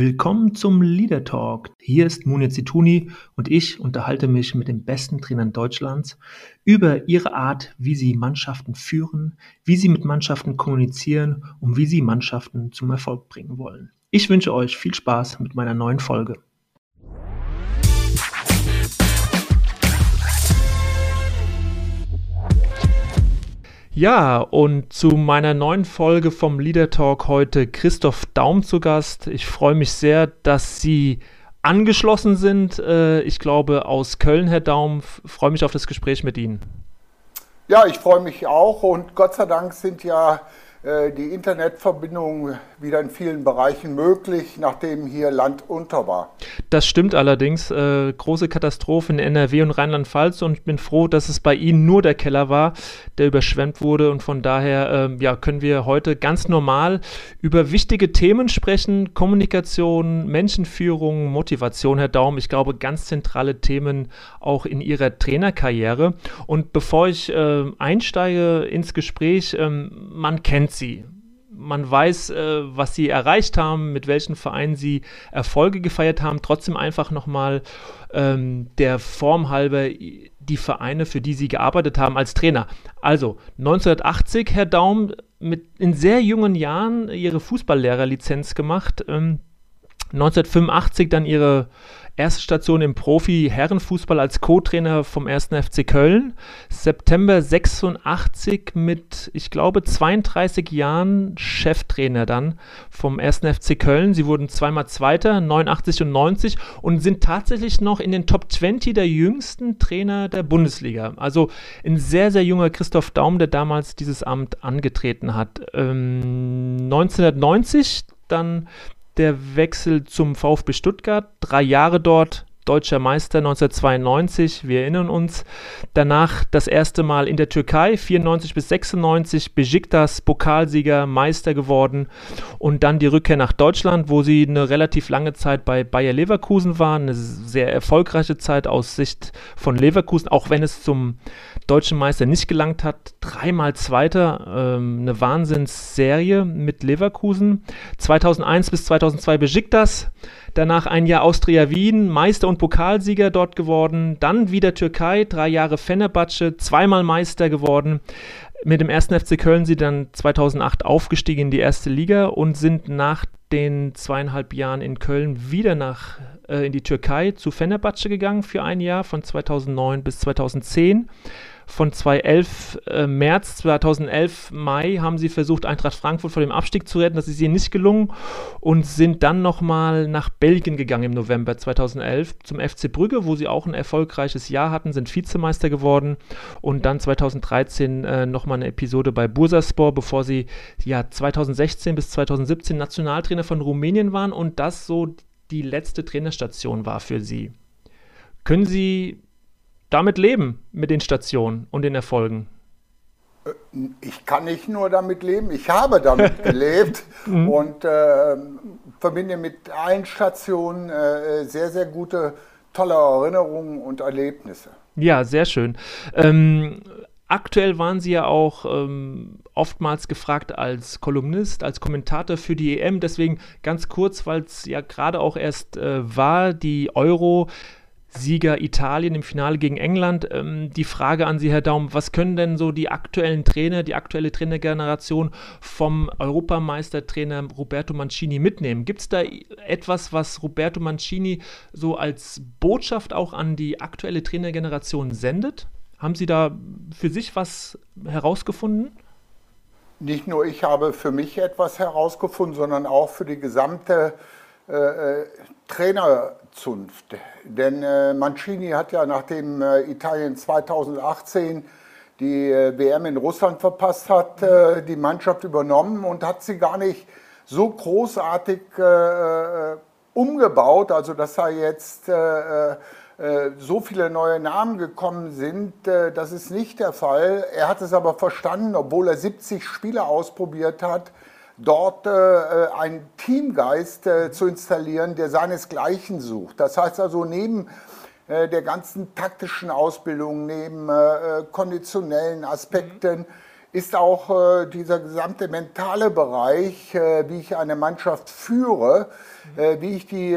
Willkommen zum Leader Talk. Hier ist Munir Zituni und ich unterhalte mich mit den besten Trainern Deutschlands über ihre Art, wie sie Mannschaften führen, wie sie mit Mannschaften kommunizieren und wie sie Mannschaften zum Erfolg bringen wollen. Ich wünsche euch viel Spaß mit meiner neuen Folge. Ja, und zu meiner neuen Folge vom Leader Talk heute Christoph Daum zu Gast. Ich freue mich sehr, dass Sie angeschlossen sind. Äh, ich glaube aus Köln, Herr Daum. Freue mich auf das Gespräch mit Ihnen. Ja, ich freue mich auch und Gott sei Dank sind ja die Internetverbindung wieder in vielen Bereichen möglich, nachdem hier Land unter war. Das stimmt allerdings. Äh, große Katastrophe in NRW und Rheinland-Pfalz und ich bin froh, dass es bei Ihnen nur der Keller war, der überschwemmt wurde und von daher äh, ja, können wir heute ganz normal über wichtige Themen sprechen. Kommunikation, Menschenführung, Motivation, Herr Daum. Ich glaube, ganz zentrale Themen auch in Ihrer Trainerkarriere. Und bevor ich äh, einsteige ins Gespräch, ähm, man kennt kennt sie. Man weiß, äh, was sie erreicht haben, mit welchen Vereinen sie Erfolge gefeiert haben. Trotzdem einfach nochmal ähm, der Form halber die Vereine, für die sie gearbeitet haben als Trainer. Also 1980, Herr Daum, mit in sehr jungen Jahren ihre Fußballlehrerlizenz gemacht. Ähm, 1985 dann ihre Erste Station im Profi-Herrenfußball als Co-Trainer vom 1. FC Köln. September 86 mit, ich glaube, 32 Jahren Cheftrainer dann vom 1. FC Köln. Sie wurden zweimal Zweiter, 89 und 90 und sind tatsächlich noch in den Top 20 der jüngsten Trainer der Bundesliga. Also ein sehr, sehr junger Christoph Daum, der damals dieses Amt angetreten hat. Ähm, 1990 dann der Wechsel zum VfB Stuttgart. Drei Jahre dort, deutscher Meister 1992, wir erinnern uns. Danach das erste Mal in der Türkei, 94 bis 96, Besiktas Pokalsieger, Meister geworden. Und dann die Rückkehr nach Deutschland, wo sie eine relativ lange Zeit bei Bayer Leverkusen waren. Eine sehr erfolgreiche Zeit aus Sicht von Leverkusen, auch wenn es zum deutschen Meister nicht gelangt hat. Dreimal Zweiter, ähm, eine Wahnsinnsserie mit Leverkusen. 2001 bis 2002 Besiktas. Danach ein Jahr Austria Wien, Meister und Pokalsieger dort geworden. Dann wieder Türkei, drei Jahre Fenerbahce, zweimal Meister geworden. Mit dem ersten FC Köln sie dann 2008 aufgestiegen in die erste Liga und sind nach den zweieinhalb Jahren in Köln wieder nach äh, in die Türkei zu Fenerbahce gegangen für ein Jahr von 2009 bis 2010 von 2011 äh, März 2011 Mai haben sie versucht, Eintracht Frankfurt vor dem Abstieg zu retten. Das ist ihnen nicht gelungen und sind dann nochmal nach Belgien gegangen im November 2011 zum FC Brügge, wo sie auch ein erfolgreiches Jahr hatten, sind Vizemeister geworden und dann 2013 äh, nochmal eine Episode bei Bursaspor, bevor sie ja 2016 bis 2017 Nationaltrainer von Rumänien waren und das so die letzte Trainerstation war für sie. Können Sie damit leben, mit den Stationen und den Erfolgen? Äh, ich kann nicht nur damit leben, ich habe damit gelebt mhm. und äh, verbinde mit allen Stationen äh, sehr, sehr gute, tolle Erinnerungen und Erlebnisse. Ja, sehr schön. Ähm, aktuell waren Sie ja auch ähm, oftmals gefragt als Kolumnist, als Kommentator für die EM. Deswegen ganz kurz, weil es ja gerade auch erst äh, war, die Euro Sieger Italien im Finale gegen England. Ähm, die Frage an Sie, Herr Daum, was können denn so die aktuellen Trainer, die aktuelle Trainergeneration vom Europameistertrainer Roberto Mancini mitnehmen? Gibt es da etwas, was Roberto Mancini so als Botschaft auch an die aktuelle Trainergeneration sendet? Haben Sie da für sich was herausgefunden? Nicht nur ich habe für mich etwas herausgefunden, sondern auch für die gesamte äh, äh Trainerzunft. Denn äh, Mancini hat ja nachdem äh, Italien 2018 die äh, WM in Russland verpasst hat, äh, die Mannschaft übernommen und hat sie gar nicht so großartig äh, umgebaut, also dass da jetzt äh, so viele neue Namen gekommen sind, das ist nicht der Fall. Er hat es aber verstanden, obwohl er 70 Spiele ausprobiert hat, dort äh, einen Teamgeist äh, zu installieren, der seinesgleichen sucht. Das heißt also neben äh, der ganzen taktischen Ausbildung, neben äh, konditionellen Aspekten, ist auch dieser gesamte mentale Bereich, wie ich eine Mannschaft führe, wie ich die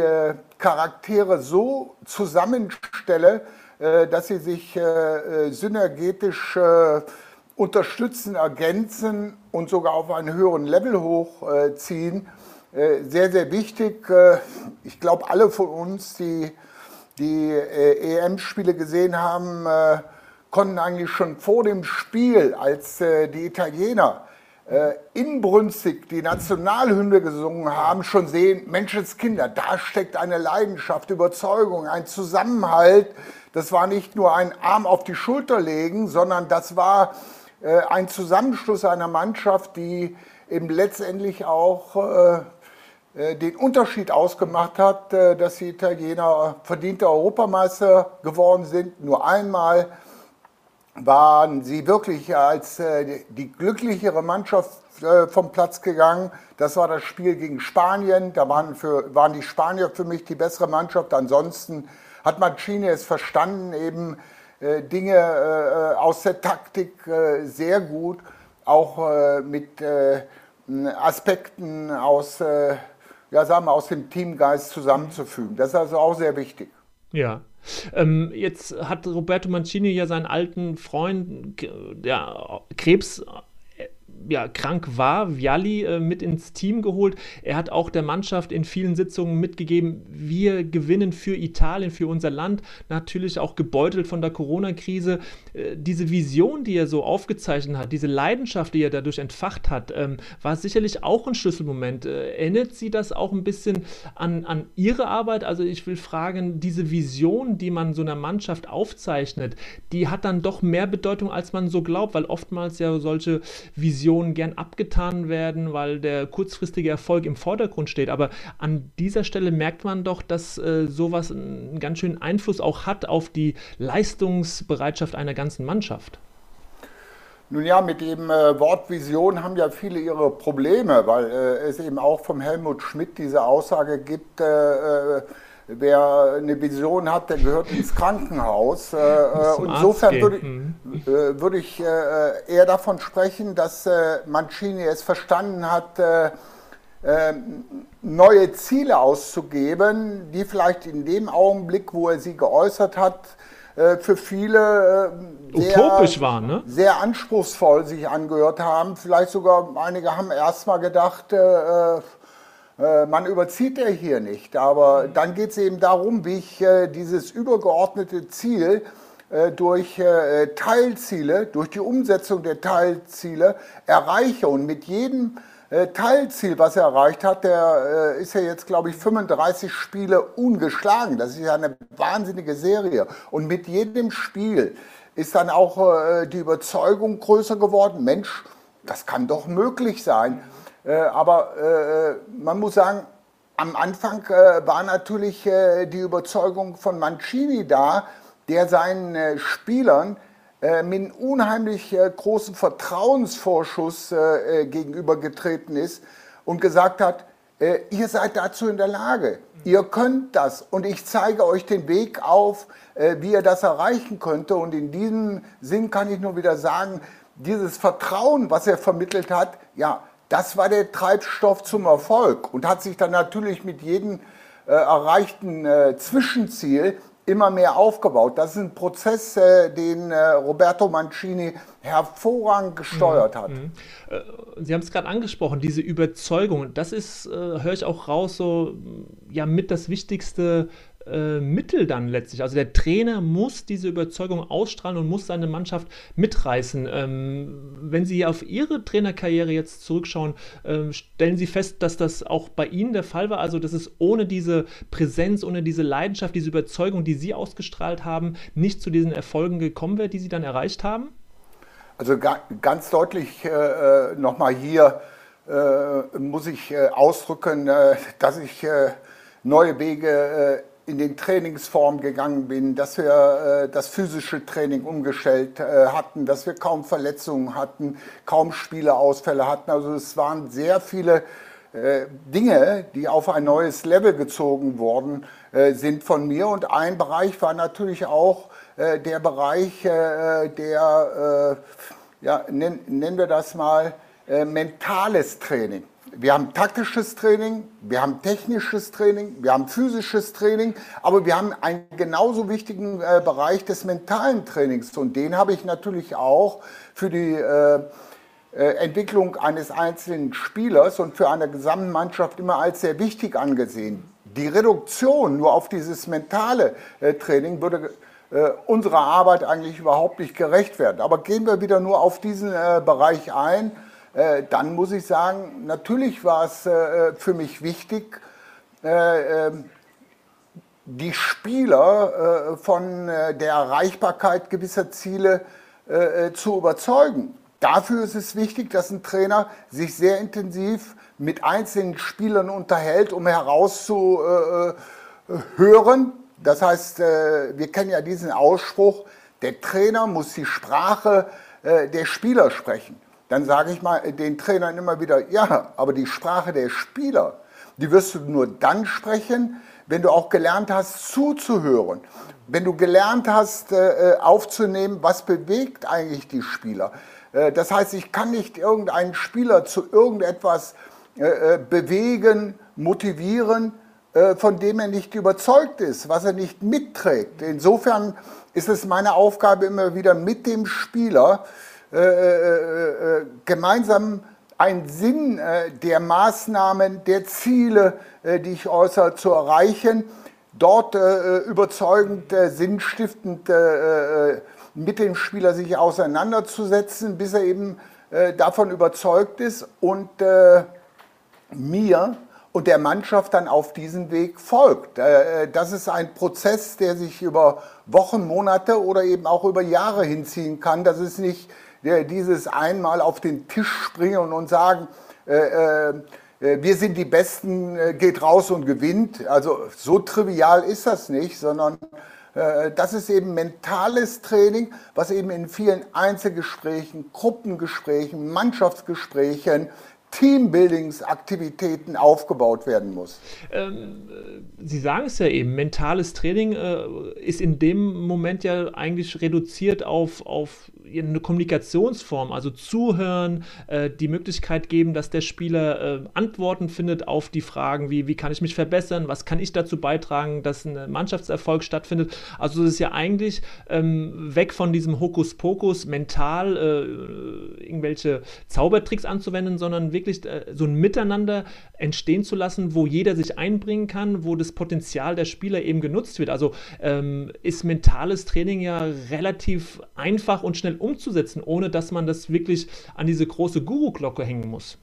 Charaktere so zusammenstelle, dass sie sich synergetisch unterstützen, ergänzen und sogar auf einen höheren Level hochziehen. Sehr, sehr wichtig. Ich glaube, alle von uns, die die äh, EM-Spiele gesehen haben, äh, konnten eigentlich schon vor dem Spiel, als äh, die Italiener äh, inbrünstig die Nationalhymne gesungen haben, schon sehen, Menschenskinder, da steckt eine Leidenschaft, Überzeugung, ein Zusammenhalt. Das war nicht nur ein Arm auf die Schulter legen, sondern das war äh, ein Zusammenschluss einer Mannschaft, die eben letztendlich auch äh, äh, den Unterschied ausgemacht hat, äh, dass die Italiener verdiente Europameister geworden sind. Nur einmal waren sie wirklich als äh, die glücklichere Mannschaft vom Platz gegangen. Das war das Spiel gegen Spanien. Da waren, für, waren die Spanier für mich die bessere Mannschaft. Ansonsten hat Mancini es verstanden, eben Dinge aus der Taktik sehr gut, auch mit Aspekten aus ja, sagen wir, aus dem Teamgeist zusammenzufügen. Das ist also auch sehr wichtig. Ja. Ähm, jetzt hat Roberto Mancini ja seinen alten Freund, ja, Krebs ja, krank war, Vialli äh, mit ins Team geholt. Er hat auch der Mannschaft in vielen Sitzungen mitgegeben, wir gewinnen für Italien, für unser Land. Natürlich auch gebeutelt von der Corona-Krise. Äh, diese Vision, die er so aufgezeichnet hat, diese Leidenschaft, die er dadurch entfacht hat, ähm, war sicherlich auch ein Schlüsselmoment. Äh, erinnert Sie das auch ein bisschen an, an Ihre Arbeit? Also ich will fragen, diese Vision, die man so einer Mannschaft aufzeichnet, die hat dann doch mehr Bedeutung, als man so glaubt, weil oftmals ja solche Visionen Visionen gern abgetan werden, weil der kurzfristige Erfolg im Vordergrund steht. Aber an dieser Stelle merkt man doch, dass äh, sowas einen ganz schönen Einfluss auch hat auf die Leistungsbereitschaft einer ganzen Mannschaft. Nun ja, mit dem äh, Wort Vision haben ja viele ihre Probleme, weil äh, es eben auch vom Helmut Schmidt diese Aussage gibt, äh, äh wer eine Vision hat, der gehört ins Krankenhaus. Äh, äh insofern würde, mhm. würde ich äh, eher davon sprechen, dass Mancini es verstanden hat, neue Ziele auszugeben, die vielleicht in dem Augenblick, wo er sie geäußert hat, für viele sehr, utopisch waren, ne? sehr anspruchsvoll sich angehört haben. Vielleicht sogar einige haben erstmal gedacht, äh, man überzieht ja hier nicht, aber dann geht es eben darum, wie ich äh, dieses übergeordnete Ziel äh, durch Teilziele, durch die Umsetzung der Teilziele erreiche. Und mit jedem Teilziel, was er erreicht hat, der ist ja jetzt, glaube ich, 35 Spiele ungeschlagen. Das ist ja eine wahnsinnige Serie. Und mit jedem Spiel ist dann auch die Überzeugung größer geworden, Mensch, das kann doch möglich sein. Äh, aber äh, man muss sagen, am Anfang äh, war natürlich die Überzeugung von Mancini da, der seinen Spielern mit einem unheimlich großen Vertrauensvorschuss gegenübergetreten ist und gesagt hat, ihr seid dazu in der Lage, ihr könnt das und ich zeige euch den Weg auf, wie ihr das erreichen könnte. Und in diesem Sinn kann ich nur wieder sagen, dieses Vertrauen, was er vermittelt hat, ja, das war der Treibstoff zum Erfolg und hat sich dann natürlich mit jedem äh, erreichten äh, Zwischenziel immer mehr aufgebaut. Das ist ein Prozess, äh, den äh, Roberto Mancini hervorragend gesteuert mhm. hat. Mhm. Äh, Sie haben es gerade angesprochen, diese Überzeugung, das ist, äh, höre ich auch raus, so ja mit das wichtigste äh, Mittel dann letztlich. Also der Trainer muss diese Überzeugung ausstrahlen und muss seine Mannschaft mitreißen. Ähm, wenn Sie auf Ihre Trainerkarriere jetzt zurückschauen, äh, stellen Sie fest, dass das auch bei Ihnen der Fall war. Also dass es ohne diese Präsenz, ohne diese Leidenschaft, diese Überzeugung, die Sie ausgestrahlt haben, nicht zu diesen Erfolgen gekommen wäre, die Sie dann erreicht haben? Also ganz deutlich äh, äh nochmal hier äh, muss ich äh, ausdrücken, dass ich neue Wege in den Trainingsformen gegangen bin, dass wir äh, das physische Training umgestellt äh, hatten, dass wir kaum Verletzungen hatten, kaum Spieleausfälle hatten. Also es waren sehr viele äh, Dinge, die auf ein neues Level gezogen worden äh, sind von mir. Und ein Bereich war natürlich auch äh, der Bereich äh, der ja, nennen wir das mal, mentales Training. Wir haben taktisches Training, wir haben technisches Training, wir haben physisches Training, aber wir haben einen genauso wichtigen äh, Bereich des mentalen Trainings und den habe ich natürlich auch für die äh, äh, Entwicklung eines einzelnen Spielers und für eine gesamte Mannschaft immer als sehr wichtig angesehen. Die Reduktion nur auf dieses mentale äh, Training würde äh, unserer Arbeit eigentlich überhaupt nicht gerecht werden. Aber gehen wir wieder nur auf diesen Bereich ein, dann muss ich sagen, natürlich war es für mich wichtig, ähm, die Spieler von der Erreichbarkeit gewisser Ziele zu überzeugen. Dafür ist es wichtig, dass ein Trainer sich sehr intensiv mit einzelnen Spielern unterhält, um herauszuhören. Das heißt, äh, wir kennen ja diesen Ausspruch, der Trainer muss die Sprache äh, der Spieler sprechen. Dann sage ich mal den Trainern immer wieder, ja, aber die Sprache der Spieler, die wirst du nur dann sprechen, wenn du auch gelernt hast zuzuhören, wenn du gelernt hast äh, aufzunehmen, was bewegt eigentlich die Spieler, äh, das heißt, ich kann nicht irgendeinen Spieler zu irgendetwas äh, äh, bewegen, motivieren, von dem er nicht überzeugt ist, was er nicht mitträgt. Insofern ist es meine Aufgabe immer wieder mit dem Spieler gemeinsam einen Sinn der Maßnahmen, der Ziele, die ich äußere, zu erreichen, dort überzeugend, sinnstiftend mit dem Spieler sich auseinanderzusetzen, bis er eben äh, davon überzeugt ist und äh, mir und der Mannschaft dann auf diesen Weg folgt. Äh, das ist ein Prozess, der sich über Wochen, Monate oder eben auch über Jahre hinziehen kann. Das ist nicht äh, dieses einmal auf den Tisch springen und sagen, äh, äh, wir sind die Besten, geht raus und gewinnt. Also so trivial ist das nicht, sondern äh, das ist eben mentales Training, was eben in vielen Einzelgesprächen, Gruppengesprächen, Mannschaftsgesprächen, Teambuildingsaktivitäten aufgebaut werden muss. Ähm, äh, Sie sagen es ja eben, mentales Training äh, ist in dem Moment ja eigentlich reduziert auf, auf eine Kommunikationsform, also zuhören, äh, die Möglichkeit geben, dass der Spieler äh, Antworten findet auf die Fragen, wie, wie kann ich mich verbessern, was kann ich dazu beitragen, dass ein Mannschaftserfolg stattfindet. Also es ist ja eigentlich ähm, weg von diesem Hokuspokus mental äh, irgendwelche Zaubertricks anzuwenden, sondern wirklich äh, so ein Miteinander entstehen zu lassen, wo jeder sich einbringen kann, wo das Potenzial der Spieler eben genutzt wird. Also ähm, ist mentales Training ja relativ einfach und schnell umzusetzen, ohne dass man das wirklich an diese große Guru-Glocke hängen muss?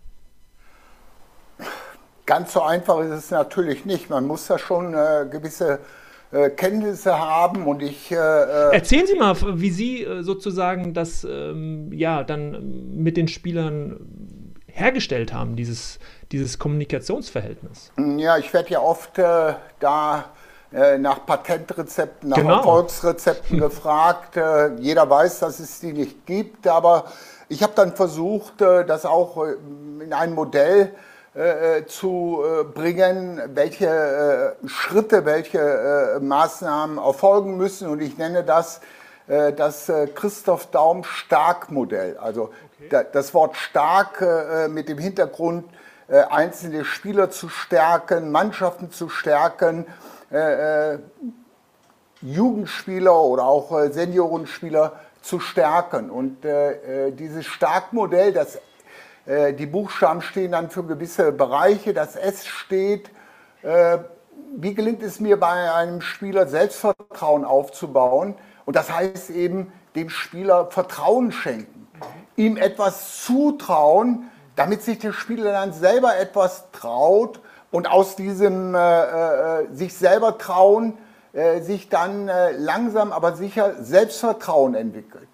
Ganz so einfach ist es natürlich nicht. Man muss da schon äh, gewisse äh, Kenntnisse haben und ich. Äh, äh Erzählen Sie mal, wie Sie äh, sozusagen das ähm, ja dann mit den Spielern hergestellt haben, dieses, dieses Kommunikationsverhältnis. Ja, ich werde ja oft äh, da nach Patentrezepten, nach genau. Erfolgsrezepten gefragt. Äh, jeder weiß, dass es die nicht gibt, aber ich habe dann versucht, äh, das auch in ein Modell zu bringen, welche Schritte, welche Maßnahmen erfolgen müssen. Und ich nenne das das Christoph Daum Stark-Modell. Also okay. das Wort stark mit dem Hintergrund, einzelne Spieler zu stärken, Mannschaften zu stärken, äh, äh, Jugendspieler oder auch äh, Seniorenspieler zu stärken. Und äh, äh dieses Starkmodell, das, äh, die Buchstaben stehen dann für gewisse Bereiche, das S steht, wie gelingt es mir bei einem Spieler Selbstvertrauen aufzubauen? Und das heißt eben dem Spieler Vertrauen schenken, ihm etwas zutrauen, damit sich der Spieler dann selber etwas traut und aus diesem äh, äh, sich selber trauen, äh, sich dann äh, langsam aber sicher Selbstvertrauen entwickelt.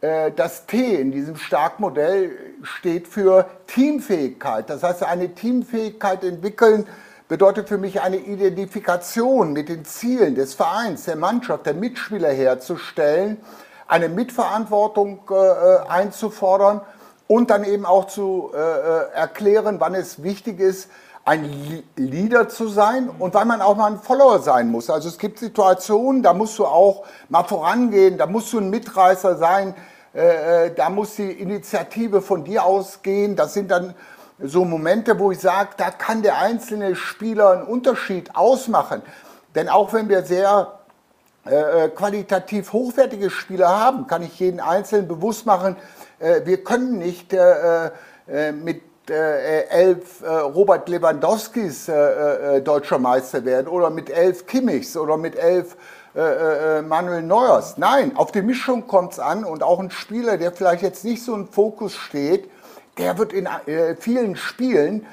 Äh, das T in diesem Starkmodell steht für Teamfähigkeit. Das heißt, eine Teamfähigkeit entwickeln bedeutet für mich eine Identifikation mit den Zielen des Vereins, der Mannschaft, der Mitspieler herzustellen, eine Mitverantwortung äh, einzufordern und dann eben auch zu erklären, wann es wichtig ist, ein Leader zu sein und weil man auch mal ein Follower sein muss. Also es gibt Situationen, da musst du auch mal vorangehen, da musst du ein Mitreißer sein, äh, da muss die Initiative von dir ausgehen. Das sind dann so Momente, wo ich sage, da kann der einzelne Spieler einen Unterschied ausmachen. Denn auch wenn wir sehr äh, qualitativ hochwertige Spieler haben, kann ich jeden Einzelnen bewusst machen, äh, wir können nicht äh, äh mit äh, elf Robert Lewandowskis deutscher Meister werden oder mit elf Kimmichs oder mit elf Manuel Neuers. Nein, auf die Mischung kommt es an und auch ein Spieler, der vielleicht jetzt nicht so im Fokus steht, der wird in vielen Spielen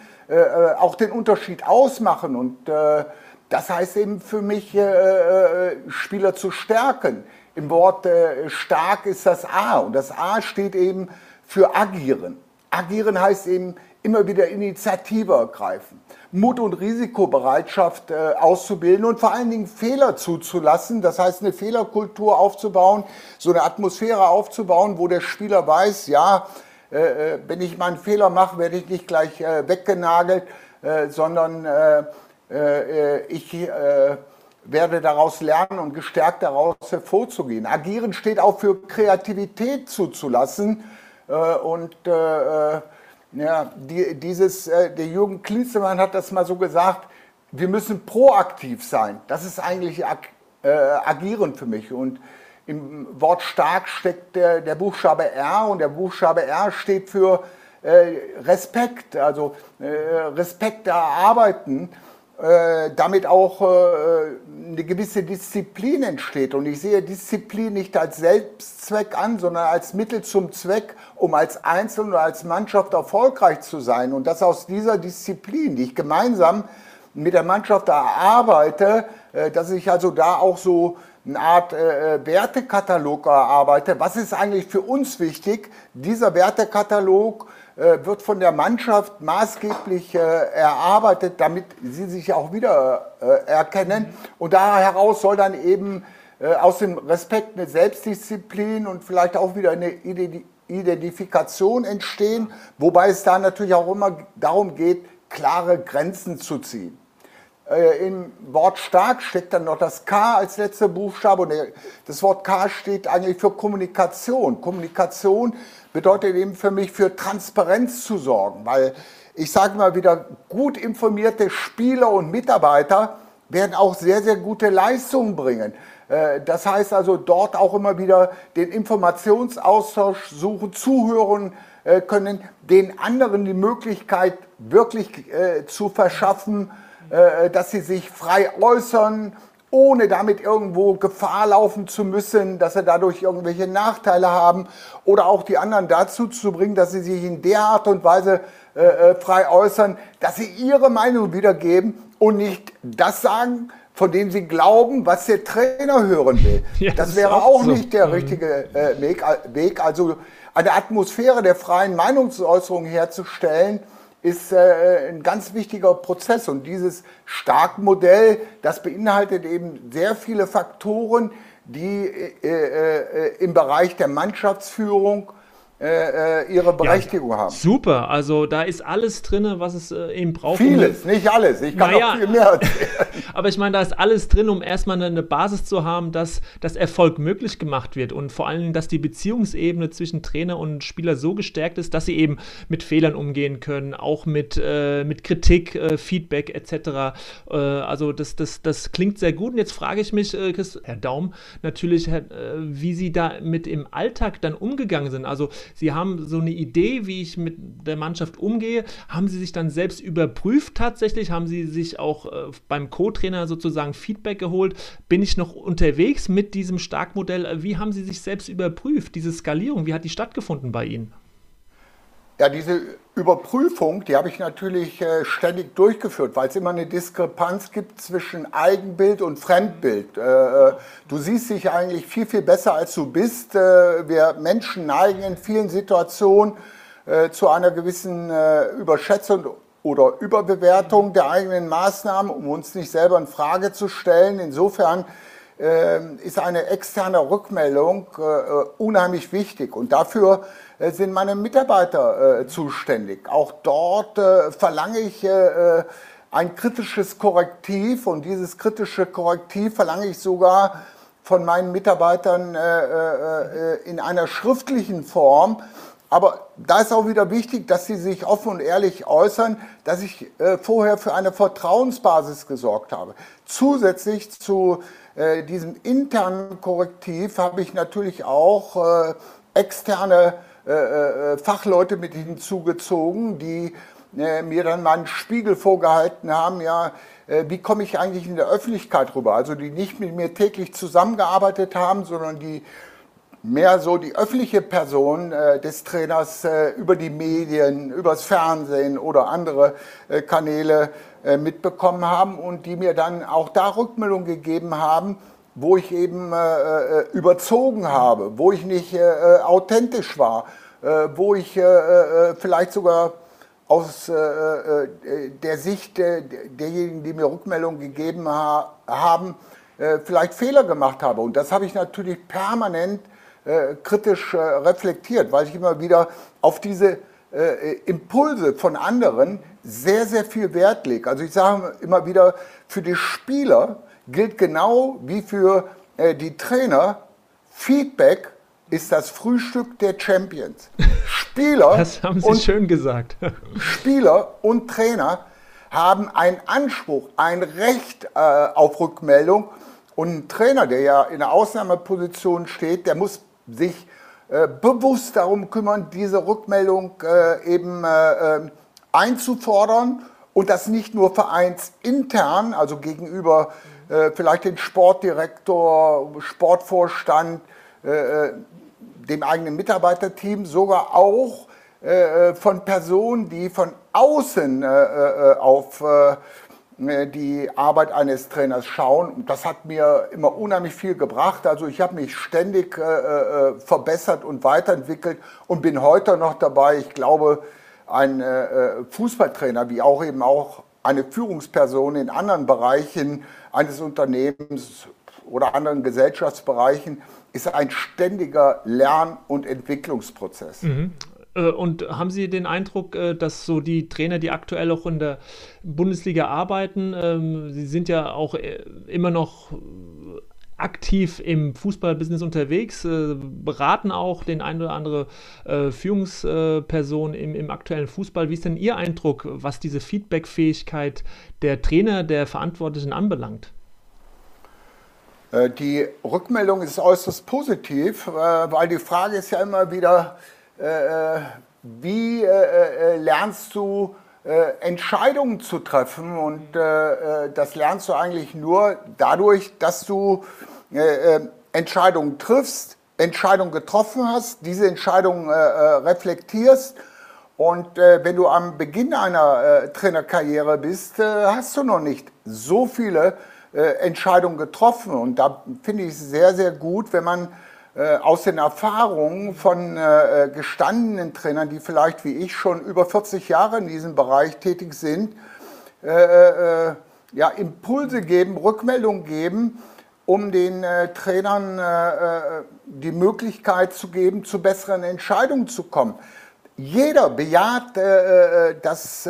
auch den Unterschied ausmachen und das heißt eben für mich, Spieler zu stärken. Im Wort stark ist das A und das A steht eben für agieren. Agieren heißt eben immer wieder Initiative ergreifen, Mut und Risikobereitschaft äh, auszubilden und vor allen Dingen Fehler zuzulassen. Das heißt, eine Fehlerkultur aufzubauen, so eine Atmosphäre aufzubauen, wo der Spieler weiß, ja, äh, äh wenn ich mal einen Fehler mache, werde ich nicht gleich äh, weggenagelt, äh, sondern äh, ich werde daraus lernen und gestärkt daraus hervorzugehen. Agieren steht auch für Kreativität zuzulassen und ja, die, dieses, der Jürgen Klinsmann hat das mal so gesagt, wir müssen proaktiv sein. Das ist eigentlich ag äh, agieren für mich. Und im Wort stark steckt der, der, Buchstabe R und der Buchstabe R steht für äh, Respekt, also äh, Respekt erarbeiten äh, damit auch äh, eine gewisse Disziplin entsteht. Und ich sehe Disziplin nicht als Selbstzweck an, sondern als Mittel zum Zweck, um als Einzelne oder als Mannschaft erfolgreich zu sein. Und dass aus dieser Disziplin, die ich gemeinsam mit der Mannschaft erarbeite, äh, dass ich also da auch so eine Art äh, Wertekatalog erarbeite. Was ist eigentlich für uns wichtig? Dieser Wertekatalog wird von der Mannschaft maßgeblich äh, erarbeitet, damit sie sich auch wieder äh, erkennen. Und da heraus soll dann eben aus dem Respekt eine Selbstdisziplin und vielleicht auch wieder eine Identifikation entstehen, wobei es da natürlich auch immer darum geht, klare Grenzen zu ziehen. Im Wort stark steckt dann noch das K als letzter Buchstabe und das Wort K steht eigentlich für Kommunikation. Kommunikation bedeutet eben für mich, für Transparenz zu sorgen, weil ich sage mal wieder, gut informierte Spieler und Mitarbeiter werden auch sehr, sehr gute Leistungen bringen. Äh, das heißt also dort auch immer wieder den Informationsaustausch suchen, zuhören äh, können, den anderen die Möglichkeit wirklich äh, zu verschaffen, dass sie sich frei äußern, ohne damit irgendwo Gefahr laufen zu müssen, dass sie dadurch irgendwelche Nachteile haben oder auch die anderen dazu zu bringen, dass sie sich in der Art und Weise äh, äh frei äußern, dass sie ihre Meinung wiedergeben und nicht das sagen, von dem sie glauben, was der Trainer hören will. Ja, das, das wäre auch so. nicht der mhm. richtige äh, Weg. Also eine Atmosphäre der freien Meinungsäußerung herzustellen, ist äh, ein ganz wichtiger Prozess. Und dieses Stark-Modell, das beinhaltet eben sehr viele Faktoren, die äh, äh, im Bereich der Mannschaftsführung äh, äh, ihre Berechtigung ja, haben. Super, also da ist alles drin, was es äh, eben braucht. Vieles, um, nicht alles. Ich kann naja, noch viel mehr erzählen. aber ich meine, da ist alles drin, um erstmal eine Basis zu haben, dass das Erfolg möglich gemacht wird und vor allen Dingen, dass die Beziehungsebene zwischen Trainer und Spieler so gestärkt ist, dass sie eben mit Fehlern umgehen können, auch mit, äh, mit Kritik, äh, Feedback etc. Äh, also das, das, das klingt sehr gut. Und jetzt frage ich mich, Chris, Herr Daum, natürlich, Herr, wie Sie da mit im Alltag dann umgegangen sind. Also Sie haben so eine Idee, wie ich mit der Mannschaft umgehe. Haben Sie sich dann selbst überprüft tatsächlich? Haben Sie sich auch äh, beim Co-Trainer sozusagen Feedback geholt? Bin ich noch unterwegs mit diesem Starkmodell? Wie haben Sie sich selbst überprüft? Diese Skalierung, wie hat die stattgefunden bei Ihnen? Ja, diese Überprüfung, die habe ich natürlich äh, ständig durchgeführt, weil es immer eine Diskrepanz gibt zwischen Eigenbild und Fremdbild. Äh, äh, du siehst dich eigentlich viel, viel besser, als du bist. Wir Menschen neigen in vielen Situationen zu einer gewissen Überschätzung oder Überbewertung der eigenen Maßnahmen, um uns nicht selber in Frage zu stellen. Insofern ist eine externe Rückmeldung unheimlich wichtig. Und dafür sind meine Mitarbeiter äh, zuständig. Auch dort äh, verlange ich äh, ein kritisches Korrektiv und dieses kritische Korrektiv verlange ich sogar von meinen Mitarbeitern äh, in einer schriftlichen Form. Aber da ist auch wieder wichtig, dass sie sich offen und ehrlich äußern, dass ich vorher für eine Vertrauensbasis gesorgt habe. Zusätzlich zu diesem internen Korrektiv habe ich natürlich auch externe Fachleute mit hinzugezogen, die mir dann mal einen Spiegel vorgehalten haben, ja, äh, wie komme ich eigentlich in der Öffentlichkeit rüber? Also die nicht mit mir täglich zusammengearbeitet haben, sondern die mehr so die öffentliche Person äh, des Trainers äh, über die Medien, übers Fernsehen oder andere äh, Kanäle äh, mitbekommen haben und die mir dann auch da Rückmeldung gegeben haben, wo ich eben äh, überzogen habe, wo ich nicht authentisch war, wo ich vielleicht sogar aus äh, äh, der Sicht äh, derjenigen, die mir Rückmeldungen gegeben ha haben, äh, vielleicht Fehler gemacht habe. Und das habe ich natürlich permanent äh, kritisch äh, reflektiert, weil ich immer wieder auf diese Impulse von anderen sehr, sehr viel Wert lege. Also ich sage immer wieder, für die Spieler gilt genau wie für die Trainer, Feedback ist das Frühstück der Champions. Spieler, das haben Sie und, schön gesagt. Spieler und Trainer haben einen Anspruch, ein Recht äh, auf Rückmeldung. Und ein Trainer, der ja in einer Ausnahmeposition steht, der muss sich äh, bewusst darum kümmern, diese Rückmeldung äh, eben äh, äh, einzufordern und das nicht nur vereinsintern, also gegenüber äh, vielleicht den Sportdirektor, Sportvorstand, dem eigenen Mitarbeiterteam, sogar auch äh, von Personen, die von außen äh, äh auf äh, die Arbeit eines Trainers schauen. Das hat mir immer unheimlich viel gebracht. Also ich habe mich ständig äh, äh, verbessert und weiterentwickelt und bin heute noch dabei. Ich glaube, ein Fußballtrainer, wie auch eben auch eine Führungsperson in anderen Bereichen eines Unternehmens oder anderen Gesellschaftsbereichen, ist ein ständiger Lern- und Entwicklungsprozess. Mhm. Äh, und haben Sie den Eindruck, äh, dass so die Trainer, die aktuell auch in der Bundesliga arbeiten, ähm, sie sind ja auch äh, immer noch aktiv im Fußballbusiness unterwegs, beraten auch den ein oder andere Führungsperson im, im aktuellen Fußball. Wie ist denn Ihr Eindruck, was diese Feedbackfähigkeit der Trainer, der Verantwortlichen anbelangt? Äh, die Rückmeldung ist äußerst positiv, äh, weil die Frage ist ja immer wieder, äh, wie lernst du Entscheidungen zu treffen? Und das lernst du eigentlich nur dadurch, dass du Entscheidungen triffst, Entscheidungen getroffen hast, diese Entscheidungen reflektierst. Und wenn du am Beginn einer Trainerkarriere bist, hast du noch nicht so viele äh, Entscheidungen getroffen. Und da finde ich es sehr, sehr gut, wenn man äh, aus den Erfahrungen von äh, gestandenen Trainern, die vielleicht wie ich schon über 40 Jahre in diesem Bereich tätig sind, ja, Impulse geben, Rückmeldungen geben, um den Trainern die Möglichkeit zu geben, zu besseren Entscheidungen zu kommen. Jeder bejaht, dass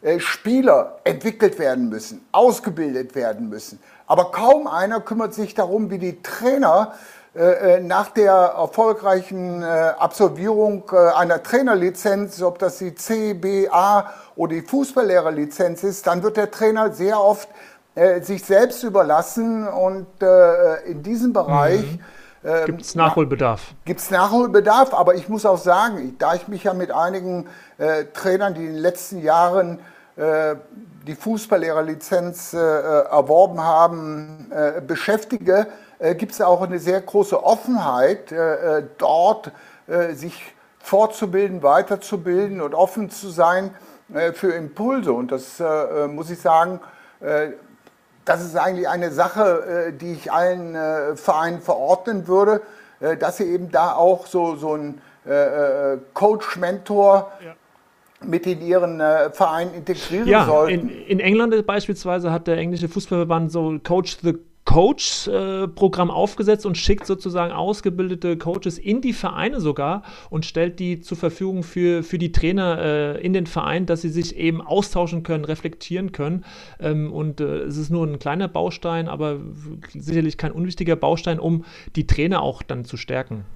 äh, Spieler entwickelt werden müssen, ausgebildet werden müssen. Aber kaum einer kümmert sich darum, wie die Trainer äh, äh, nach der erfolgreichen Absolvierung einer Trainerlizenz, ob das die CBA oder die Fußballlehrerlizenz ist, dann wird der Trainer sehr oft sich selbst überlassen und in diesem Bereich mhm. Ähm, Gibt es Nachholbedarf? Gibt es Nachholbedarf, aber ich muss auch sagen, da ich mich ja mit einigen äh, Trainern, die in den letzten Jahren äh, die Fußballlehrerlizenz äh, erworben haben, äh, beschäftige, äh, gibt es auch eine sehr große Offenheit, äh, dort sich fortzubilden, weiterzubilden und offen zu sein für Impulse. Und das muss ich sagen, das ist eigentlich eine Sache, äh, die ich allen äh, Vereinen verordnen würde, äh, dass sie eben da auch so, so einen Coach-Mentor ja. mit in ihren Verein integrieren ja, sollten. In, in England beispielsweise hat der englische Fußballverband so Coach the Coach-Programm aufgesetzt und schickt sozusagen ausgebildete Coaches in die Vereine sogar und stellt die zur Verfügung für, für die Trainer äh, in den Verein, dass sie sich eben austauschen können, reflektieren können. Ähm, und äh, es ist nur ein kleiner Baustein, aber sicherlich kein unwichtiger Baustein, um die Trainer auch dann zu stärken.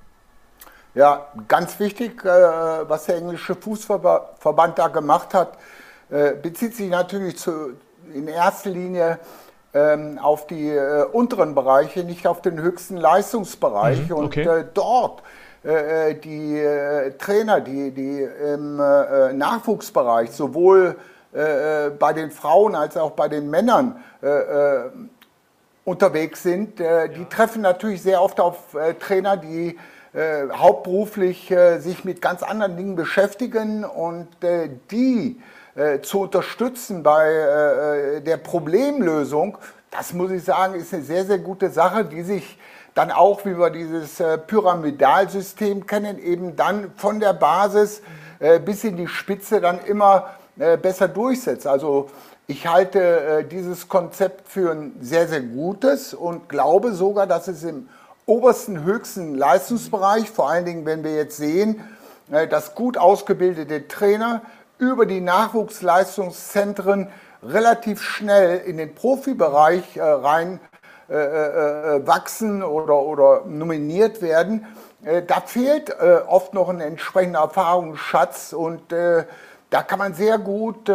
Ja, ganz wichtig, äh, was der englische Fußverband da gemacht hat, äh, bezieht sich natürlich zu, in erster Linie ähm, auf die äh, unteren Bereiche, nicht auf den höchsten Leistungsbereich. Mhm, okay. Und äh, dort äh, äh die äh, Trainer, die, die im äh, Nachwuchsbereich sowohl bei den Frauen als auch bei den Männern unterwegs sind, die treffen natürlich sehr oft auf Trainer, die hauptberuflich sich mit ganz anderen Dingen beschäftigen und die zu unterstützen bei äh, der Problemlösung, das muss ich sagen, ist eine sehr, sehr gute Sache, die sich dann auch, wie wir dieses äh, Pyramidalsystem kennen, eben dann von der Basis äh, bis in die Spitze dann immer äh, besser durchsetzt. Also ich halte äh, dieses Konzept für ein sehr, sehr gutes und glaube sogar, dass es im obersten, höchsten Leistungsbereich, vor allen Dingen, wenn wir jetzt sehen, dass gut ausgebildete Trainer über die Nachwuchsleistungszentren relativ schnell in den Profibereich äh, rein äh, äh, äh, wachsen oder, oder nominiert werden. Da fehlt oft noch ein entsprechender Erfahrungsschatz und da kann man sehr gut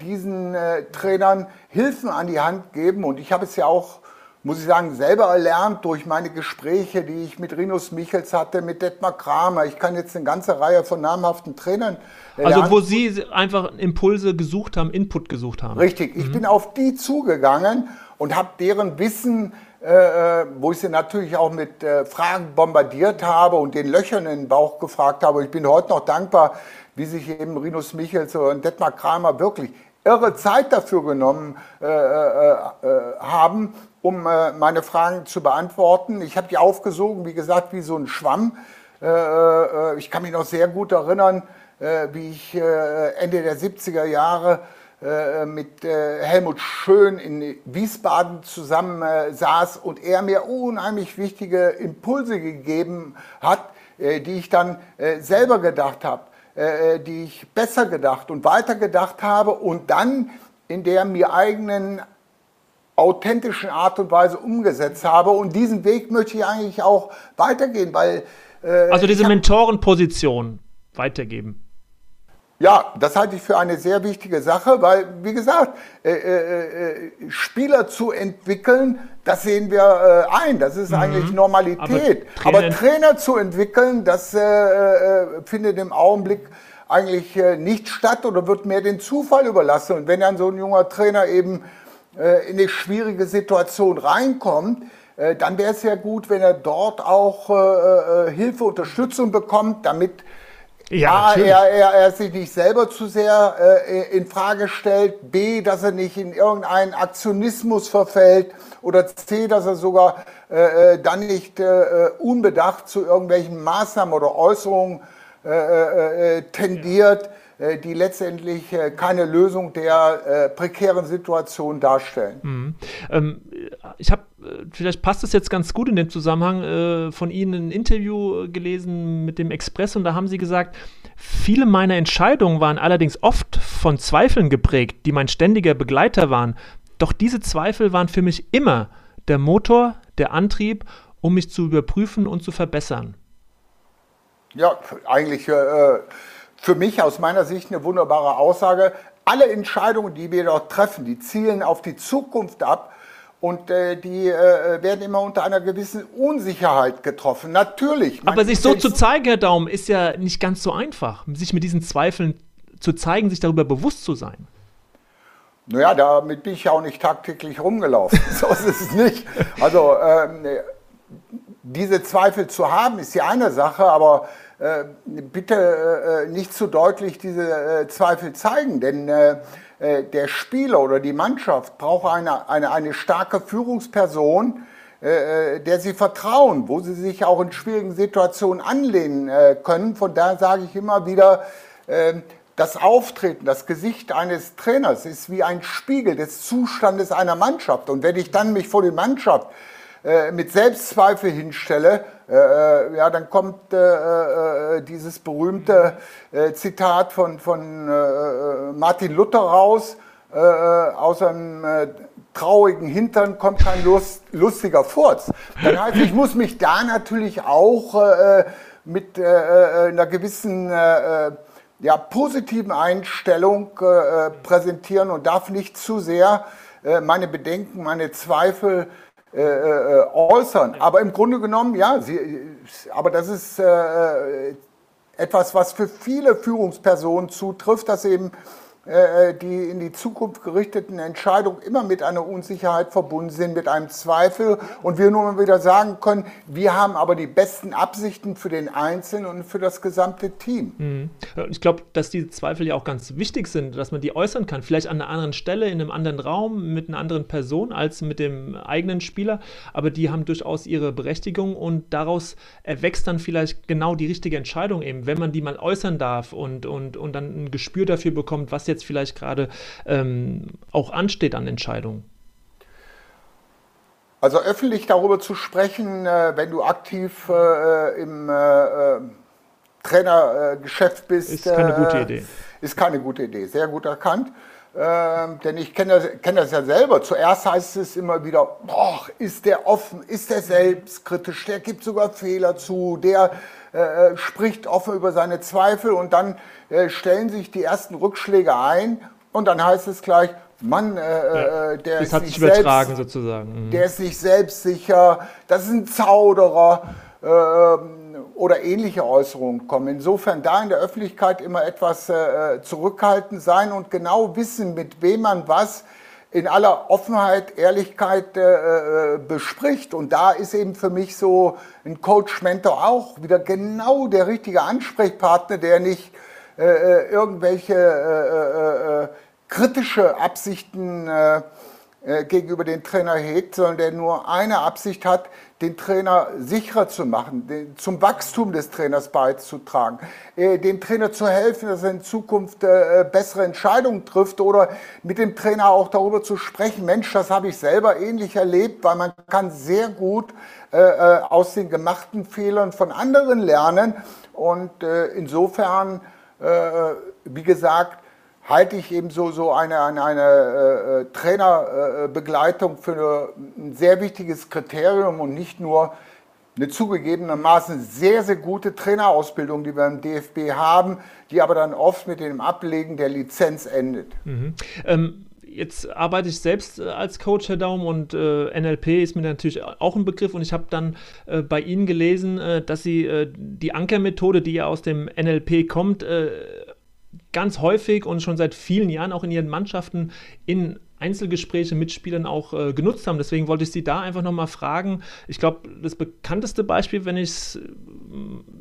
diesen Trainern Hilfen an die Hand geben. Und ich habe es ja auch muss ich sagen, selber erlernt durch meine Gespräche, die ich mit Rinus Michels hatte, mit Detmar Kramer. Ich kann jetzt eine ganze Reihe von namhaften Trainern. Lernen. Also wo Sie einfach Impulse gesucht haben, Input gesucht haben. Richtig, ich mhm. bin auf die zugegangen und habe deren Wissen, äh, äh, wo ich sie natürlich auch mit äh, Fragen bombardiert habe und den Löchern in den Bauch gefragt habe. Ich bin heute noch dankbar, wie sich eben Rinus Michels und Detmar Kramer wirklich irre Zeit dafür genommen äh, äh, äh, haben, um äh, meine Fragen zu beantworten. Ich habe die aufgesogen, wie gesagt, wie so ein Schwamm. Äh, äh, ich kann mich noch sehr gut erinnern, wie ich Ende der 70er Jahre mit Helmut Schön in Wiesbaden zusammen saß und er mir unheimlich wichtige Impulse gegeben hat, die ich dann selber gedacht habe, die ich besser gedacht und weiter gedacht habe und dann in der mir eigenen authentischen Art und Weise umgesetzt habe. Und diesen Weg möchte ich eigentlich auch weitergehen, weil. Äh, also diese Mentorenposition weitergeben. Ja, das halte ich für eine sehr wichtige Sache, weil, wie gesagt, äh, äh, äh Spieler zu entwickeln, das sehen wir äh, ein, das ist mhm. eigentlich Normalität. Aber Trainer, Aber Trainer, zu entwickeln, das äh, findet im Augenblick eigentlich nicht statt oder wird mehr den Zufall überlassen. Und wenn dann so ein junger Trainer eben äh, in eine schwierige Situation reinkommt, äh, dann wäre es ja gut, wenn er dort auch äh, Hilfe, Unterstützung bekommt, damit ja, A, er, er, er, sich nicht selber zu sehr äh, in Frage stellt, B, dass er nicht in irgendeinen Aktionismus verfällt oder C, dass er sogar äh, dann nicht äh, unbedacht zu irgendwelchen Maßnahmen oder Äußerungen tendiert. Ja äh, die letztendlich äh, keine Lösung der äh, prekären Situation darstellen. Mhm. Ähm, ich habe, vielleicht passt es jetzt ganz gut in dem Zusammenhang, äh, von Ihnen ein Interview gelesen mit dem Express und da haben Sie gesagt, viele meiner Entscheidungen waren allerdings oft von Zweifeln geprägt, die mein ständiger Begleiter waren. Doch diese Zweifel waren für mich immer der Motor, der Antrieb, um mich zu überprüfen und zu verbessern. Ja, eigentlich äh, für mich aus meiner Sicht eine wunderbare Aussage. Alle Entscheidungen, die wir dort treffen, die zielen auf die Zukunft ab und äh, die äh, werden immer unter einer gewissen Unsicherheit getroffen. Natürlich. Aber sich so zu zeigen, Herr Daum, ist ja nicht ganz so einfach, sich mit diesen Zweifeln zu zeigen, sich darüber bewusst zu sein. Naja, damit bin ich ja auch nicht tagtäglich rumgelaufen. so ist es nicht. Also ähm, diese Zweifel zu haben, ist ja eine Sache, aber bitte äh, nicht zu deutlich diese äh, Zweifel zeigen, denn der Spieler oder die Mannschaft braucht eine, eine, eine starke Führungsperson, der sie vertrauen, wo sie sich auch in schwierigen Situationen anlehnen können. Von daher sage ich immer wieder, das Auftreten, das Gesicht eines Trainers ist wie ein Spiegel des Zustandes einer Mannschaft. Und wenn ich dann mich vor die Mannschaft äh, mit Selbstzweifel hinstelle, äh, äh ja, dann kommt äh, äh, dieses berühmte Zitat von, von Martin Luther raus, aus einem traurigen Hintern kommt kein Lust, lustiger Furz. Dann heißt, ich muss mich da natürlich auch mit einer gewissen ja, positiven Einstellung äh, präsentieren und darf nicht zu sehr äh, meine Bedenken, meine Zweifel äh, äh äußern. Aber im Grunde genommen, ja, sie, aber das ist äh, etwas, was für viele Führungspersonen zutrifft, dass eben äh, äh, die in die Zukunft gerichteten Entscheidungen immer mit einer Unsicherheit verbunden sind, mit einem Zweifel und wir nur mal wieder sagen können, wir haben aber die besten Absichten für den Einzelnen und für das gesamte Team. Mhm. Ich glaube, dass diese Zweifel ja auch ganz wichtig sind, dass man die äußern kann, vielleicht an einer anderen Stelle, in einem anderen Raum, mit einer anderen Person als mit dem eigenen Spieler, aber die haben durchaus ihre Berechtigung und daraus erwächst dann vielleicht genau die richtige Entscheidung eben, wenn man die mal äußern darf und, und, und dann ein Gespür dafür bekommt, was jetzt jetzt vielleicht gerade ähm, auch ansteht an Entscheidungen? Also öffentlich darüber zu sprechen, äh, wenn du aktiv äh, im äh, äh Trainergeschäft bist, ist keine gute Idee. Ist keine gute Idee, sehr gut erkannt. Ähm, denn ich kenne das, kenn das ja selber. Zuerst heißt es immer wieder, boah, ist der offen, ist der selbstkritisch, der gibt sogar Fehler zu, der äh, äh, spricht offen über seine Zweifel und dann äh, stellen sich die ersten Rückschläge ein und dann heißt es gleich, Mann, äh, ja, äh, der, ist nicht selbst. Mhm. der ist nicht selbstsicher, das ist ein Zauderer äh, oder ähnliche Äußerungen kommen. Insofern da in der Öffentlichkeit immer etwas äh, zurückhaltend sein und genau wissen, mit wem man was in aller Offenheit, Ehrlichkeit äh, äh, bespricht. Und da ist eben für mich so ein Coach-Mentor auch wieder genau der richtige Ansprechpartner, der nicht äh, äh irgendwelche äh, kritische Absichten gegenüber den Trainer hegt, sondern der nur eine Absicht hat, den Trainer sicherer zu machen, den, zum Wachstum des Trainers beizutragen, äh, dem Trainer zu helfen, dass er in Zukunft äh, bessere Entscheidungen trifft oder mit dem Trainer auch darüber zu sprechen. Mensch, das habe ich selber ähnlich erlebt, weil man kann sehr gut äh, äh aus den gemachten Fehlern von anderen lernen und äh, insofern, äh, wie gesagt, halte ich eben so, so eine, eine, eine äh, äh Trainerbegleitung für eine, ein sehr wichtiges Kriterium und nicht nur eine zugegebenermaßen sehr, sehr gute Trainerausbildung, die wir im DFB haben, die aber dann oft mit dem Ablegen der Lizenz endet. Mhm. Ähm jetzt arbeite ich selbst äh, als Coach, Herr Daum, und äh, NLP ist mir natürlich auch ein Begriff. Und ich habe dann äh, bei Ihnen gelesen, äh, dass Sie äh, die Ankermethode, die ja aus dem NLP kommt, äh, ganz häufig und schon seit vielen Jahren auch in ihren Mannschaften in Einzelgespräche mit Spielern auch äh, genutzt haben. Deswegen wollte ich Sie da einfach nochmal fragen. Ich glaube, das bekannteste Beispiel, wenn ich es,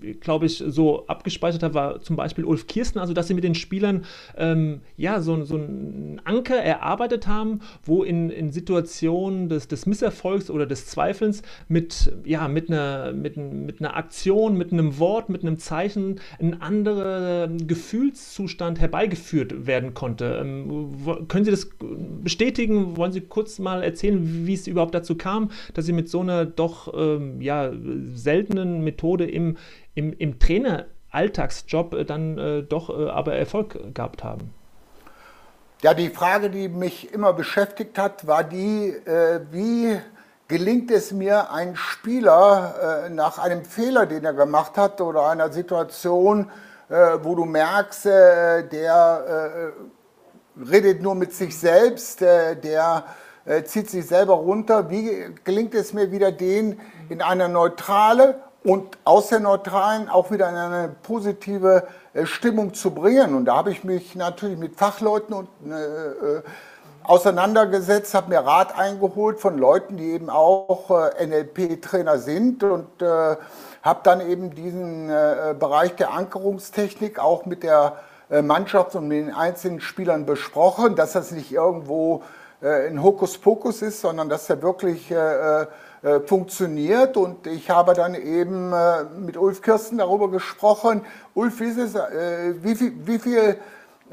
äh, glaube ich, so abgespeichert habe, war zum Beispiel Ulf Kirsten. Also, dass Sie mit den Spielern ähm, ja so, so einen Anker erarbeitet haben, wo in, in Situationen des, des Misserfolgs oder des Zweifelns mit, ja, mit, einer, mit, mit einer Aktion, mit einem Wort, mit einem Zeichen ein anderer Gefühlszustand herbeigeführt werden konnte. Ähm, können Sie das bestätigen? Wollen Sie kurz mal erzählen, wie es überhaupt dazu kam, dass Sie mit so einer doch ähm, ja, seltenen Methode im, im, im Trainer-Alltagsjob äh, dann äh, doch äh, aber Erfolg gehabt haben? Ja, die Frage, die mich immer beschäftigt hat, war die, äh, wie gelingt es mir, einen Spieler äh, nach einem Fehler, den er gemacht hat oder einer Situation, äh, wo du merkst, der redet nur mit sich selbst, äh, der äh, zieht sich selber runter. Wie gelingt es mir wieder, den in eine neutrale und aus der neutralen auch wieder in eine positive äh, Stimmung zu bringen? Und da habe ich mich natürlich mit Fachleuten und, äh, auseinandergesetzt, habe mir Rat eingeholt von Leuten, die eben auch NLP-Trainer sind und äh, habe dann eben diesen Bereich der Ankerungstechnik auch mit der Mannschaft und mit den einzelnen Spielern besprochen, dass das nicht irgendwo äh, ein Hokuspokus ist, sondern dass er wirklich äh, funktioniert. Und ich habe dann eben mit Ulf Kirsten darüber gesprochen. Ulf, wie, es, wie viel, wie viel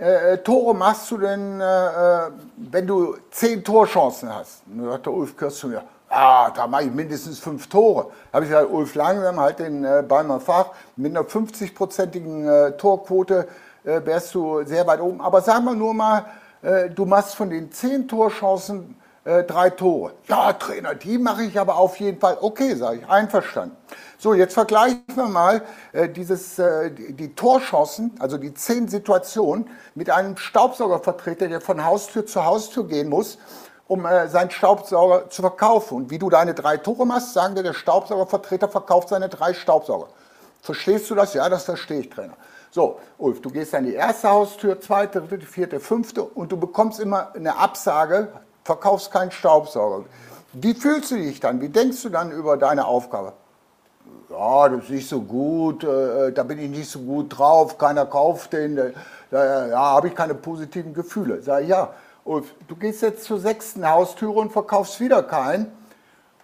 äh, Tore machst du denn, äh, äh wenn du zehn Torchancen hast? Und dann sagt der Ulf Kürz zu mir, ah, da mache ich mindestens fünf Tore. Da habe ich gesagt, Ulf langsam halt den äh, Ball Fach. Mit einer 50-prozentigen äh, Torquote äh, wärst du sehr weit oben. Aber sag mal nur mal, äh, du machst von den zehn Torchancen äh, drei Tore. Ja, Trainer, die mache ich aber auf jeden Fall. Okay, sage ich, einverstanden. So, jetzt vergleichen wir mal äh, dieses, äh, die, die Torchancen, also die zehn Situationen, mit einem Staubsaugervertreter, der von Haustür zu Haustür gehen muss, um äh, seinen Staubsauger zu verkaufen. Und wie du deine drei Tore machst, sagen wir, der Staubsaugervertreter verkauft seine drei Staubsauger. Verstehst du das? Ja, das verstehe ich, Trainer. So, Ulf, du gehst an die erste Haustür, zweite, dritte, vierte, fünfte und du bekommst immer eine Absage, verkaufst keinen Staubsauger. Wie fühlst du dich dann? Wie denkst du dann über deine Aufgabe? ja, das ist nicht so gut, äh, äh, da bin ich nicht so gut drauf, keiner kauft den, da, da ja, habe ich keine positiven Gefühle. Sag ich, ja, Ulf, du gehst jetzt zur sechsten Haustüre und verkaufst wieder keinen,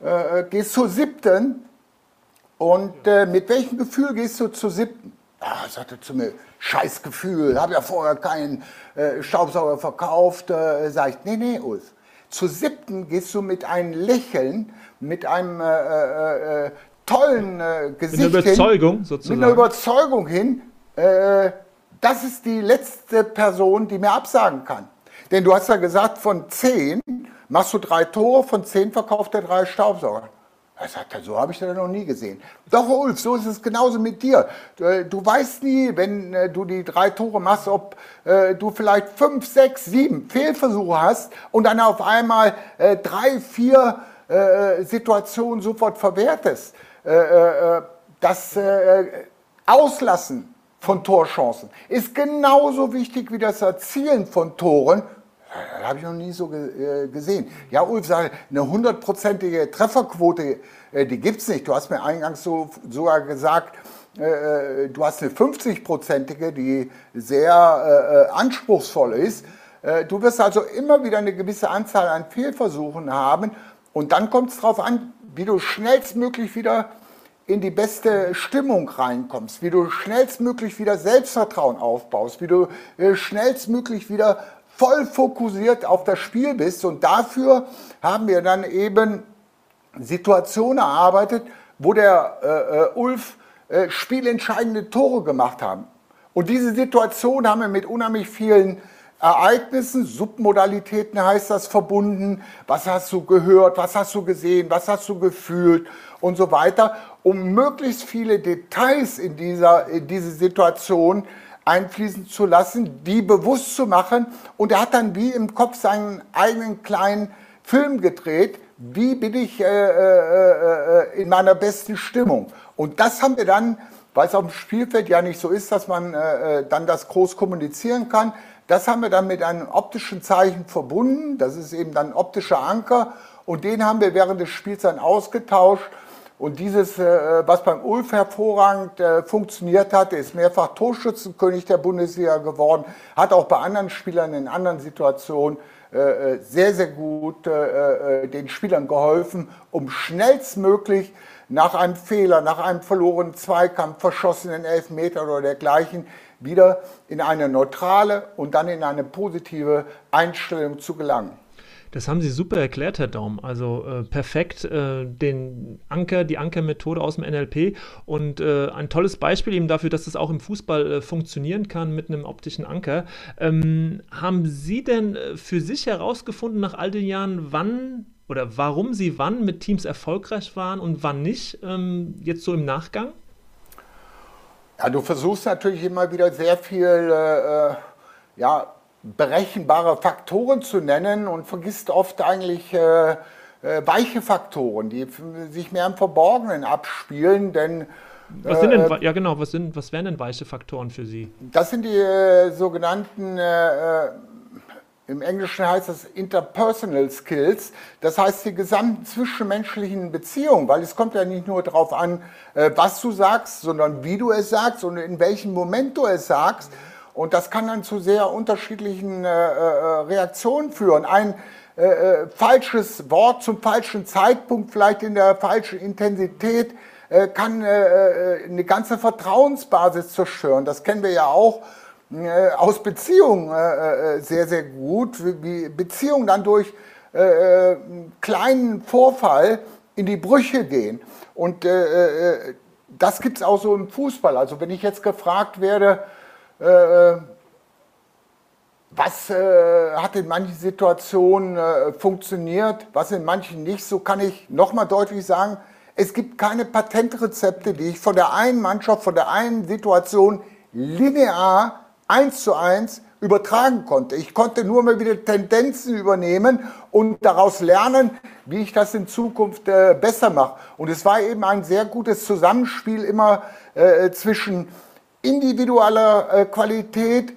äh, äh gehst zur siebten und äh, mit welchem Gefühl gehst du zur siebten? Ja, sagte zu mir, scheiß Gefühl, habe ja vorher keinen äh, Staubsauger verkauft. Äh, sag ich, nee, nee, Ulf. Zur siebten gehst du mit einem Lächeln, mit einem äh, tollen äh, Gesicht Mit einer Überzeugung hin, sozusagen. Mit einer Überzeugung hin, äh, das ist die letzte Person, die mir absagen kann. Denn du hast ja gesagt, von zehn machst du drei Tore, von zehn verkauft er drei Staubsauger. Er sagt, so habe ich das noch nie gesehen. Doch, Ulf, so ist es genauso mit dir. Du, äh, weißt nie, wenn äh, du die drei Tore machst, ob äh, du vielleicht fünf, sechs, sieben Fehlversuche hast und dann auf einmal drei, vier Situationen sofort verwertest. Das Auslassen von Torchancen ist genauso wichtig wie das Erzielen von Toren. Das habe ich noch nie so gesehen. Ja, Ulf sagt, eine hundertprozentige Trefferquote, die gibt es nicht. Du hast mir eingangs so, sogar gesagt, du hast eine 50-prozentige, die sehr anspruchsvoll ist. Du wirst also immer wieder eine gewisse Anzahl an Fehlversuchen haben und dann kommt es darauf an, wie du schnellstmöglich wieder in die beste Stimmung reinkommst, wie du schnellstmöglich wieder Selbstvertrauen aufbaust, wie du äh, schnellstmöglich wieder voll fokussiert auf das Spiel bist. Und dafür haben wir dann eben Situationen erarbeitet, wo der äh, äh Ulf äh, spielentscheidende Tore gemacht haben. Und diese Situation haben wir mit unheimlich vielen Ereignissen, Submodalitäten heißt das, verbunden. Was hast du gehört, was hast du gesehen, was hast du gefühlt und so weiter, um möglichst viele Details in, dieser, in diese Situation einfließen zu lassen, die bewusst zu machen. Und er hat dann wie im Kopf seinen eigenen kleinen Film gedreht. Wie bin ich äh, äh, äh, in meiner besten Stimmung? Und das haben wir dann, weil es auf dem Spielfeld ja nicht so ist, dass man äh, äh dann das groß kommunizieren kann, das haben wir dann mit einem optischen Zeichen verbunden. Das ist eben dann optischer Anker. Und den haben wir während des Spiels dann ausgetauscht. Und dieses, äh, was beim Ulf hervorragend äh, funktioniert hat, ist mehrfach Torschützenkönig der Bundesliga geworden, hat auch bei anderen Spielern in anderen Situationen äh, sehr, sehr gut den Spielern geholfen, um schnellstmöglich nach einem Fehler, nach einem verlorenen Zweikampf, verschossenen Elfmeter oder dergleichen wieder in eine neutrale und dann in eine positive Einstellung zu gelangen. Das haben Sie super erklärt, Herr Daum. Also äh, perfekt äh, den Anker, die Ankermethode aus dem NLP und äh, ein tolles Beispiel eben dafür, dass das auch im Fußball äh, funktionieren kann mit einem optischen Anker. Ähm, haben Sie denn äh, für sich herausgefunden nach all den Jahren, wann oder warum Sie wann mit Teams erfolgreich waren und wann nicht, ähm, jetzt so im Nachgang? Ja, du versuchst natürlich immer wieder sehr viel äh, ja, berechenbare Faktoren zu nennen und vergisst oft eigentlich äh, äh, weiche Faktoren, die sich mehr im Verborgenen abspielen, denn was sind denn, äh, ja genau, was, sind, was wären denn weiche Faktoren für Sie? Das sind die äh, sogenannten im Englischen heißt das Interpersonal Skills, das heißt die gesamten zwischenmenschlichen Beziehungen, weil es kommt ja nicht nur darauf an, äh, was du sagst, sondern wie du es sagst und in welchem Moment du es sagst. Und das kann dann zu sehr unterschiedlichen äh, äh, Reaktionen führen. Ein äh, falsches Wort zum falschen Zeitpunkt, vielleicht in der falschen Intensität, äh, kann äh, eine ganze Vertrauensbasis zerstören. Das kennen wir ja auch äh, aus Beziehungen äh, äh, sehr, sehr gut, wie Beziehungen dann durch äh, einen kleinen Vorfall in die Brüche gehen. Und äh, das gibt es auch so im Fußball. Also wenn ich jetzt gefragt werde, äh, was äh, hat in manchen Situationen äh, funktioniert, was in manchen nicht, so kann ich nochmal deutlich sagen, es gibt keine Patentrezepte, die ich von der einen Mannschaft, von der einen Situation linear eins zu eins übertragen konnte. Ich konnte nur mal wieder Tendenzen übernehmen und daraus lernen, wie ich das in Zukunft äh, besser mache. Und es war eben ein sehr gutes Zusammenspiel immer äh, zwischen individueller äh, Qualität,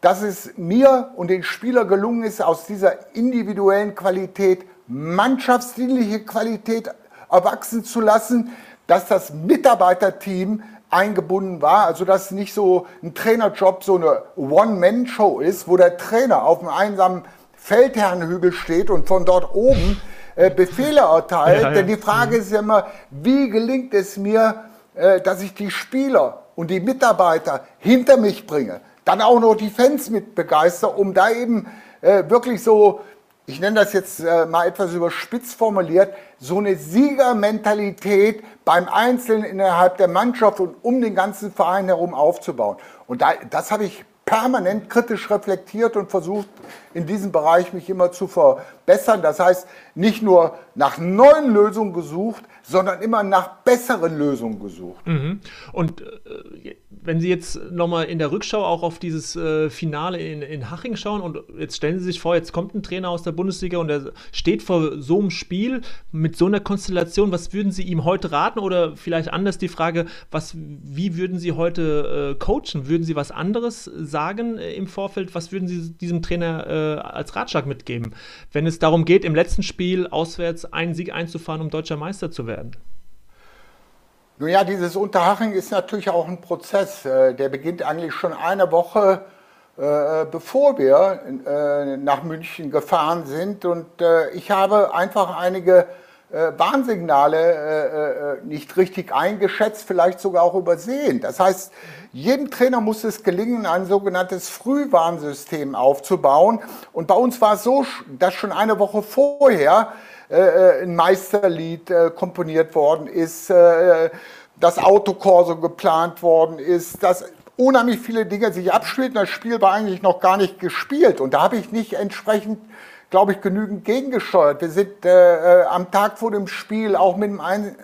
dass es mir und den Spieler gelungen ist, aus dieser individuellen Qualität mannschaftsdienliche Qualität erwachsen zu lassen, dass das Mitarbeiterteam eingebunden war, also dass nicht so ein Trainerjob so eine One-Man-Show ist, wo der Trainer auf einem einsamen Feldherrenhügel steht und von dort oben äh, Befehle erteilt. Ja, ja. Denn die Frage ist ja immer, wie gelingt es mir, äh, dass ich die Spieler und die Mitarbeiter hinter mich bringe? dann auch noch die Fans mit begeistern, um da eben äh, wirklich so, ich nenne das jetzt äh, mal etwas überspitzt formuliert, so eine Siegermentalität beim Einzelnen innerhalb der Mannschaft und um den ganzen Verein herum aufzubauen. Und da, das habe ich permanent kritisch reflektiert und versucht, in diesem Bereich mich immer zu verbessern. Das heißt, nicht nur nach neuen Lösungen gesucht, sondern immer nach besseren Lösungen gesucht. Mhm. Und äh, wenn Sie jetzt nochmal in der Rückschau auch auf dieses äh, Finale in, in Haching schauen und jetzt stellen Sie sich vor, jetzt kommt ein Trainer aus der Bundesliga und er steht vor so einem Spiel mit so einer Konstellation, was würden Sie ihm heute raten oder vielleicht anders die Frage, was, wie würden Sie heute äh, coachen? Würden Sie was anderes sagen äh, im Vorfeld? Was würden Sie diesem Trainer äh, als Ratschlag mitgeben, wenn es darum geht, im letzten Spiel auswärts einen Sieg einzufahren, um deutscher Meister zu werden? Nun ja, dieses Unterhaching ist natürlich auch ein Prozess. Äh, der beginnt eigentlich schon eine Woche äh, bevor wir äh, nach München gefahren sind. Und ich habe einfach einige Warnsignale nicht richtig eingeschätzt, vielleicht sogar auch übersehen. Das heißt, jedem Trainer muss es gelingen, ein sogenanntes Frühwarnsystem aufzubauen. Und bei uns war es so, dass schon eine Woche vorher ein Meisterlied äh, komponiert worden ist, äh, das Autokorso geplant worden ist, dass unheimlich viele Dinge sich abspielten. Das Spiel war eigentlich noch gar nicht gespielt und da habe ich nicht entsprechend glaube ich, genügend gegengesteuert. Wir sind äh, am Tag vor dem Spiel auch mit einem ein,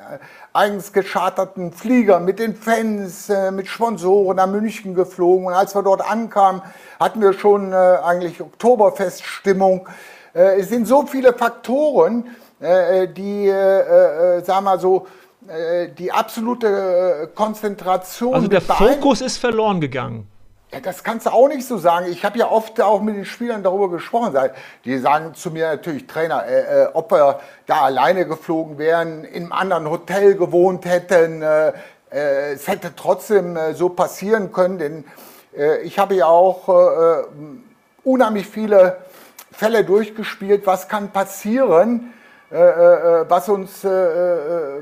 eigens gescharterten Flieger, mit den Fans, äh, mit Sponsoren nach München geflogen. Und als wir dort ankamen, hatten wir schon äh, eigentlich Oktoberfeststimmung. Äh, es sind so viele Faktoren, äh, die, äh, wir so, die absolute Konzentration. Also der Fokus ist verloren gegangen. Ja, das kannst du auch nicht so sagen. Ich habe ja oft auch mit den Spielern darüber gesprochen. Die sagen zu mir natürlich, Trainer, äh, ob wir da alleine geflogen wären, in einem anderen Hotel gewohnt hätten. Äh, es hätte trotzdem äh, so passieren können, denn ich habe ja auch unheimlich viele Fälle durchgespielt, was kann passieren, äh, äh, was uns äh,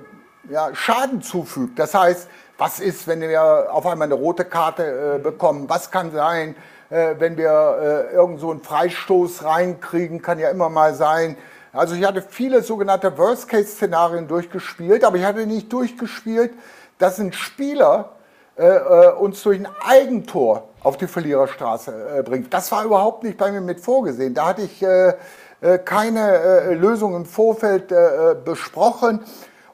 Schaden zufügt. Das heißt, was ist, wenn wir auf einmal eine rote Karte bekommen? Was kann sein, wenn wir irgend so einen Freistoß reinkriegen? Kann ja immer mal sein. Also ich hatte viele sogenannte Worst-Case-Szenarien durchgespielt, aber ich hatte nicht durchgespielt, dass ein Spieler uns durch ein Eigentor auf die Verliererstraße bringt. Das war überhaupt nicht bei mir mit vorgesehen. Da hatte ich äh, keine äh, Lösung im Vorfeld äh, besprochen.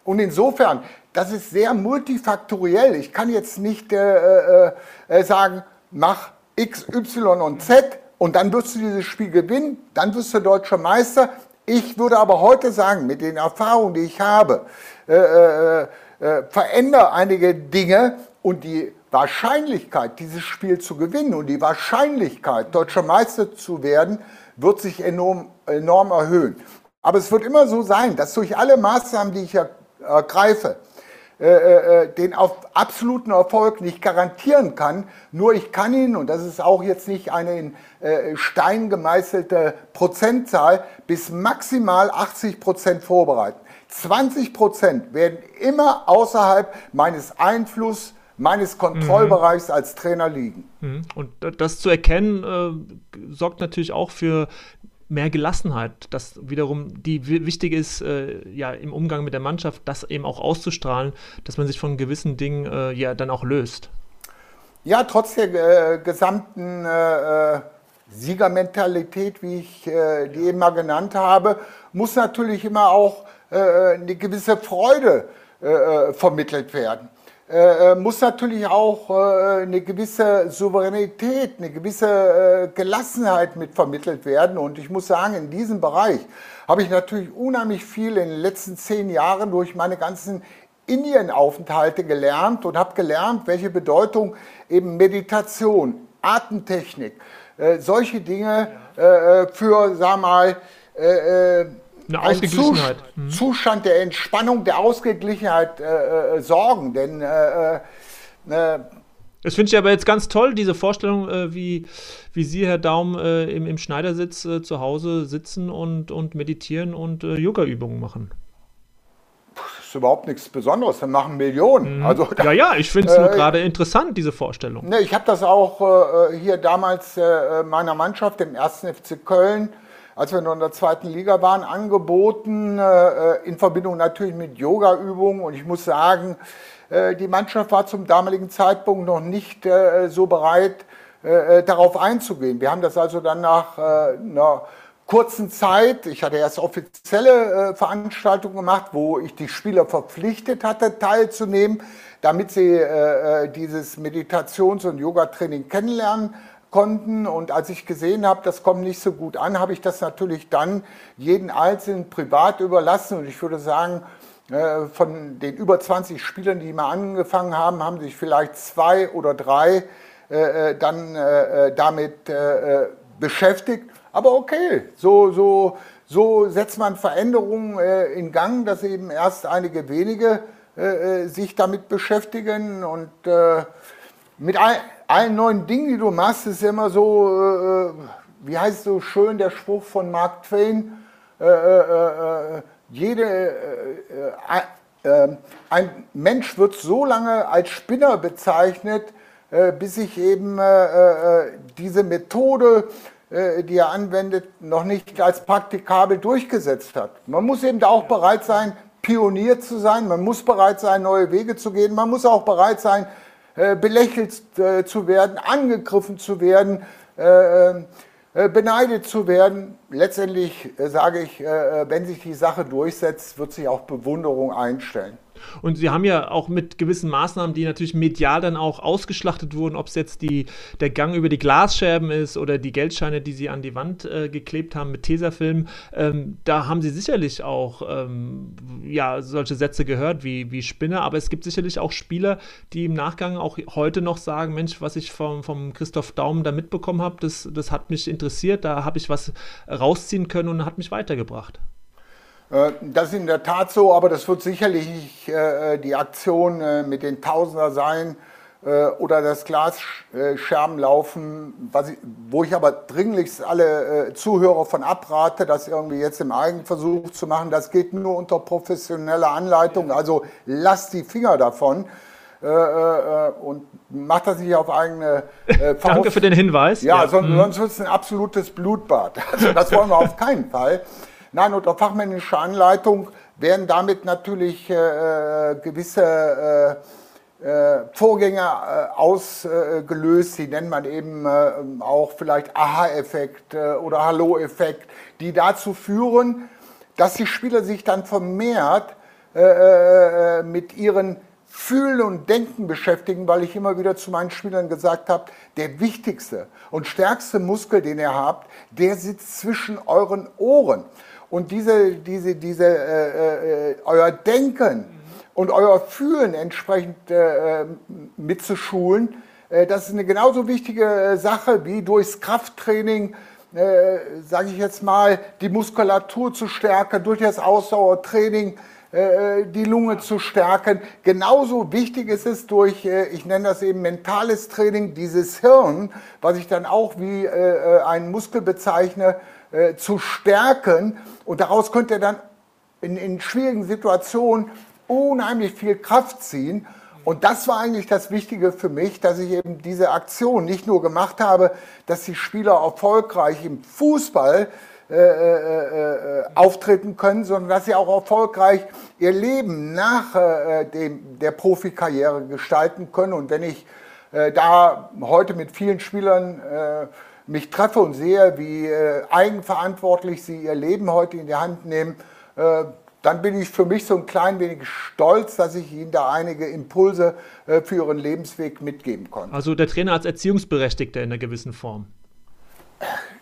Und insofern, das ist sehr multifaktoriell. Ich kann jetzt nicht sagen, mach X, Y und Z und dann wirst du dieses Spiel gewinnen, dann wirst du deutscher Meister. Ich würde aber heute sagen, mit den Erfahrungen, die ich habe, äh, äh, äh, verändere einige Dinge und die Wahrscheinlichkeit, dieses Spiel zu gewinnen und die Wahrscheinlichkeit, deutscher Meister zu werden, wird sich enorm, enorm erhöhen. Aber es wird immer so sein, dass durch alle Maßnahmen, die ich ergreife, äh, äh, äh, den auf absoluten Erfolg nicht garantieren kann. Nur ich kann ihn, und das ist auch jetzt nicht eine in Stein gemeißelte Prozentzahl, bis maximal 80 Prozent vorbereiten. 20 Prozent werden immer außerhalb meines Einflusses meines Kontrollbereichs mhm. als Trainer liegen. Mhm. Und das zu erkennen, äh, sorgt natürlich auch für mehr Gelassenheit, das wiederum die wichtig ist, äh, ja, im Umgang mit der Mannschaft, das eben auch auszustrahlen, dass man sich von gewissen Dingen äh, ja dann auch löst. Ja, trotz der äh, gesamten äh, Siegermentalität, wie ich äh, die eben mal genannt habe, muss natürlich immer auch äh, eine gewisse Freude äh, vermittelt werden. Äh, muss natürlich auch äh, eine gewisse Souveränität, eine gewisse äh, Gelassenheit mit vermittelt werden. Und ich muss sagen, in diesem Bereich habe ich natürlich unheimlich viel in den letzten zehn Jahren durch meine ganzen Indienaufenthalte gelernt und habe gelernt, welche Bedeutung eben Meditation, Atemtechnik, äh, solche Dinge äh, äh für, sag mal, äh, äh eine Ausgeglichenheit. Ein mhm. Zustand der Entspannung, der Ausgeglichenheit äh, sorgen. Denn das finde ich aber jetzt ganz toll, diese Vorstellung, äh, wie, wie Sie, Herr Daum, äh, im, im Schneidersitz äh, zu Hause sitzen und, und meditieren und Yoga-Übungen machen ist überhaupt nichts Besonderes. Wir machen Millionen. Mhm. Also, ja, ja, ich finde es äh, gerade interessant, diese Vorstellung. Ne, ich habe das auch äh, hier damals äh, meiner Mannschaft, dem 1. FC Köln, als wir noch in der zweiten Liga waren, angeboten, äh, in Verbindung natürlich mit Yoga-Übungen. Und ich muss sagen, äh, die Mannschaft war zum damaligen Zeitpunkt noch nicht äh, so bereit, darauf einzugehen. Wir haben das also dann nach einer kurzen Zeit, ich hatte erst offizielle äh, Veranstaltungen gemacht, wo ich die Spieler verpflichtet hatte, teilzunehmen, damit sie äh, äh, dieses Meditations- und Yoga-Training kennenlernen konnten. Und als ich gesehen habe, das kommt nicht so gut an, habe ich das natürlich dann jeden Einzelnen privat überlassen. Und ich würde sagen, äh, von den über 20 Spielern, die mal angefangen haben, haben sich vielleicht zwei oder drei äh, äh, dann damit beschäftigt. Aber okay, so, so, so setzt man Veränderungen in Gang, dass eben erst einige wenige sich damit beschäftigen. Und mit all, allen neuen Dingen, die du machst, ist immer so, äh, äh, wie heißt so schön der Spruch von Mark Twain, jede, ein Mensch wird so lange als Spinner bezeichnet, bis sich eben diese Methode äh, die er anwendet, noch nicht als praktikabel durchgesetzt hat. Man muss eben auch bereit sein, Pionier zu sein, man muss bereit sein, neue Wege zu gehen, man muss auch bereit sein, äh, belächelt äh, zu werden, angegriffen zu werden, beneidet zu werden. Letztendlich sage ich, wenn sich die Sache durchsetzt, wird sich auch Bewunderung einstellen. Und sie haben ja auch mit gewissen Maßnahmen, die natürlich medial dann auch ausgeschlachtet wurden, ob es jetzt die, der Gang über die Glasscherben ist oder die Geldscheine, die sie an die Wand äh, geklebt haben mit Tesafilm, ähm, da haben sie sicherlich auch ähm, ja, solche Sätze gehört wie, wie Spinner, aber es gibt sicherlich auch Spieler, die im Nachgang auch heute noch sagen, Mensch, was ich vom, vom Christoph Daum da mitbekommen habe, das, das hat mich interessiert, da habe ich was rausziehen können und hat mich weitergebracht. Äh, das ist in der Tat so, aber das wird sicherlich nicht äh, die Aktion äh, mit den Tausender sein oder das Glasscherbenlaufen, ich, wo ich aber dringlichst alle Zuhörer von abrate, das irgendwie jetzt im Eigenversuch zu machen. Das geht nur unter professioneller Anleitung, also lasst die Finger davon. und macht das nicht auf eigene äh, Danke für den Hinweis. Ja, ja. Sonst, mhm. sonst wird es ein absolutes Blutbad. Also das wollen wir auf keinen Fall. Nein, unter fachmännischer Anleitung werden damit natürlich äh, äh gewisse äh, äh, Vorgänge äh, ausgelöst, die nennt man eben äh, auch vielleicht Aha-Effekt oder Hallo-Effekt, die dazu führen, dass die Spieler sich dann vermehrt mit ihren Fühlen und Denken beschäftigen, weil ich immer wieder zu meinen Spielern gesagt habe, der wichtigste und stärkste Muskel, den ihr habt, der sitzt zwischen euren Ohren. Und diese, diese, diese, äh, äh, euer Denken und euer Fühlen entsprechend äh, mitzuschulen, äh, das ist eine genauso wichtige äh, Sache wie durchs Krafttraining, äh, sage ich jetzt mal, die Muskulatur zu stärken, durch das Ausdauertraining äh, die Lunge zu stärken. Genauso wichtig ist es durch, ich nenne das eben mentales Training, dieses Hirn, was ich dann auch wie einen Muskel bezeichne, äh, zu stärken. Und daraus könnt ihr dann in, in schwierigen Situationen unheimlich viel Kraft ziehen. Und das war eigentlich das Wichtige für mich, dass ich eben diese Aktion nicht nur gemacht habe, dass die Spieler erfolgreich im Fußball äh, äh, äh, auftreten können, sondern dass sie auch erfolgreich ihr Leben nach äh, dem, der Profikarriere gestalten können. Und wenn ich äh, da heute mit vielen Spielern äh, mich treffe und sehe, wie eigenverantwortlich sie ihr Leben heute in die Hand nehmen, dann bin ich für mich so ein klein wenig stolz, dass ich Ihnen da einige Impulse für Ihren Lebensweg mitgeben konnte. Also der Trainer als Erziehungsberechtigter in einer gewissen Form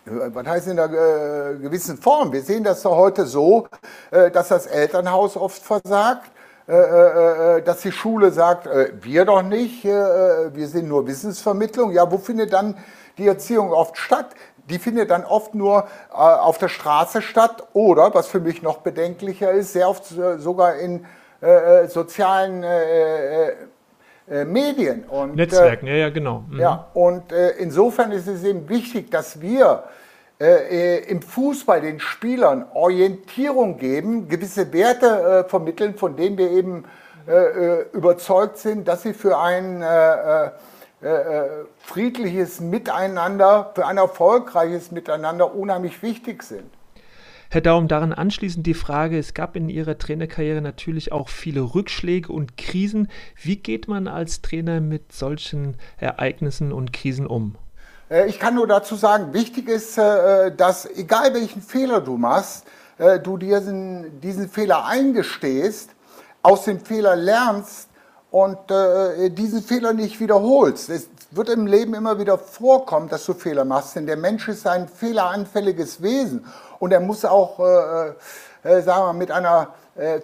was heißt in einer äh, gewissen Form? Wir sehen das doch heute so, äh, dass das Elternhaus oft versagt, äh, äh, äh dass die Schule sagt, äh, wir doch nicht, wir sind nur Wissensvermittlung. Ja, wo findet dann die Erziehung oft statt? Die findet dann oft nur auf der Straße statt oder, was für mich noch bedenklicher ist, sehr oft sogar in sozialen äh, Medien. Und, Netzwerken, äh, ja, ja, genau. Mhm. Ja, und äh, insofern ist es eben wichtig, dass wir äh, äh, im Fußball den Spielern Orientierung geben, gewisse Werte vermitteln, von denen wir eben überzeugt sind, dass sie für ein friedliches Miteinander, für ein erfolgreiches Miteinander unheimlich wichtig sind. Herr Daum, daran anschließend die Frage, es gab in Ihrer Trainerkarriere natürlich auch viele Rückschläge und Krisen. Wie geht man als Trainer mit solchen Ereignissen und Krisen um? Äh, ich kann nur dazu sagen, wichtig ist, äh, dass egal welchen Fehler du machst, äh, du dir diesen Fehler eingestehst, aus dem Fehler lernst und diesen Fehler nicht wiederholst. Es wird im Leben immer wieder vorkommen, dass du Fehler machst, denn der Mensch ist ein fehleranfälliges Wesen und er muss auch, sagen wir, mit einer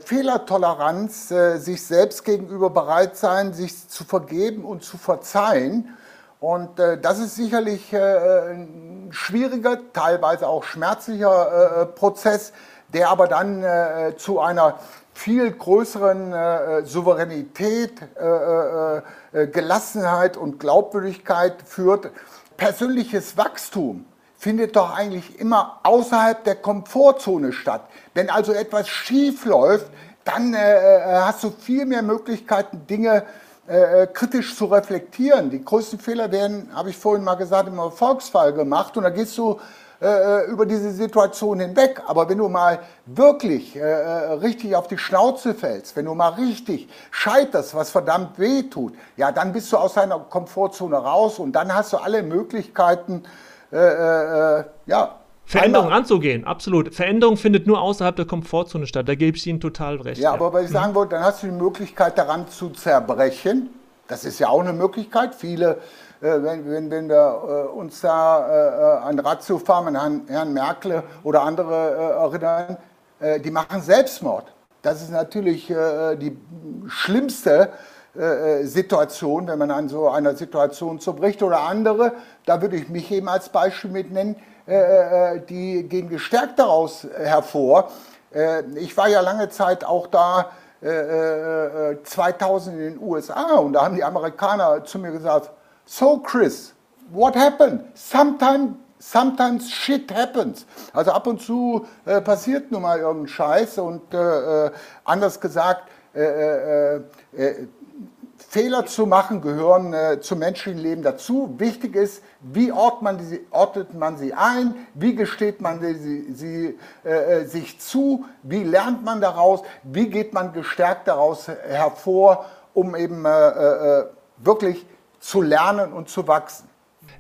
Fehlertoleranz sich selbst gegenüber bereit sein, sich zu vergeben und zu verzeihen. Und äh, das ist sicherlich äh, ein schwieriger, teilweise auch schmerzlicher Prozess, der aber dann zu einer viel größeren Souveränität, Gelassenheit und Glaubwürdigkeit führt. Persönliches Wachstum findet doch eigentlich immer außerhalb der Komfortzone statt. Wenn also etwas schief läuft, dann äh, äh, hast du viel mehr Möglichkeiten, Dinge äh, kritisch zu reflektieren. Die größten Fehler werden, habe ich vorhin mal gesagt, im Erfolgsfall gemacht und da gehst du äh, äh, über diese Situation hinweg. Aber wenn du mal wirklich äh, richtig auf die Schnauze fällst, wenn du mal richtig scheiterst, was verdammt weh tut, ja, dann bist du aus deiner Komfortzone raus und dann hast du alle Möglichkeiten, äh, äh, ja. Veränderung anzugehen, absolut. Veränderung findet nur außerhalb der Komfortzone statt. Da gebe ich Ihnen total recht. Ja, ja. aber was ich sagen wollte, dann hast du die Möglichkeit daran zu zerbrechen. Das ist ja auch eine Möglichkeit. Viele, äh, wenn, wenn, wenn, wir äh, uns da äh, an Ratio fahren, an Herrn Merkel oder andere äh, erinnern, die machen Selbstmord. Das ist natürlich die schlimmste äh, äh, Situation, wenn man an so einer Situation zerbricht oder andere, da würde ich mich eben als Beispiel mit nennen, äh, die gehen gestärkt daraus hervor. Ich war ja lange Zeit auch da 2000 in den USA und da haben die Amerikaner zu mir gesagt, so Chris, what happened? Sometimes sometimes shit happens. Also ab und zu äh, passiert nun mal irgendein Scheiß und äh, anders gesagt, äh, Fehler zu machen gehören äh, zum menschlichen Leben dazu. Wichtig ist, wie ordnet man, die, ordnet man sie ein, wie gesteht man sie, sie äh, äh, sich zu, wie lernt man daraus, wie geht man gestärkt daraus hervor, um eben äh, äh, wirklich zu lernen und zu wachsen.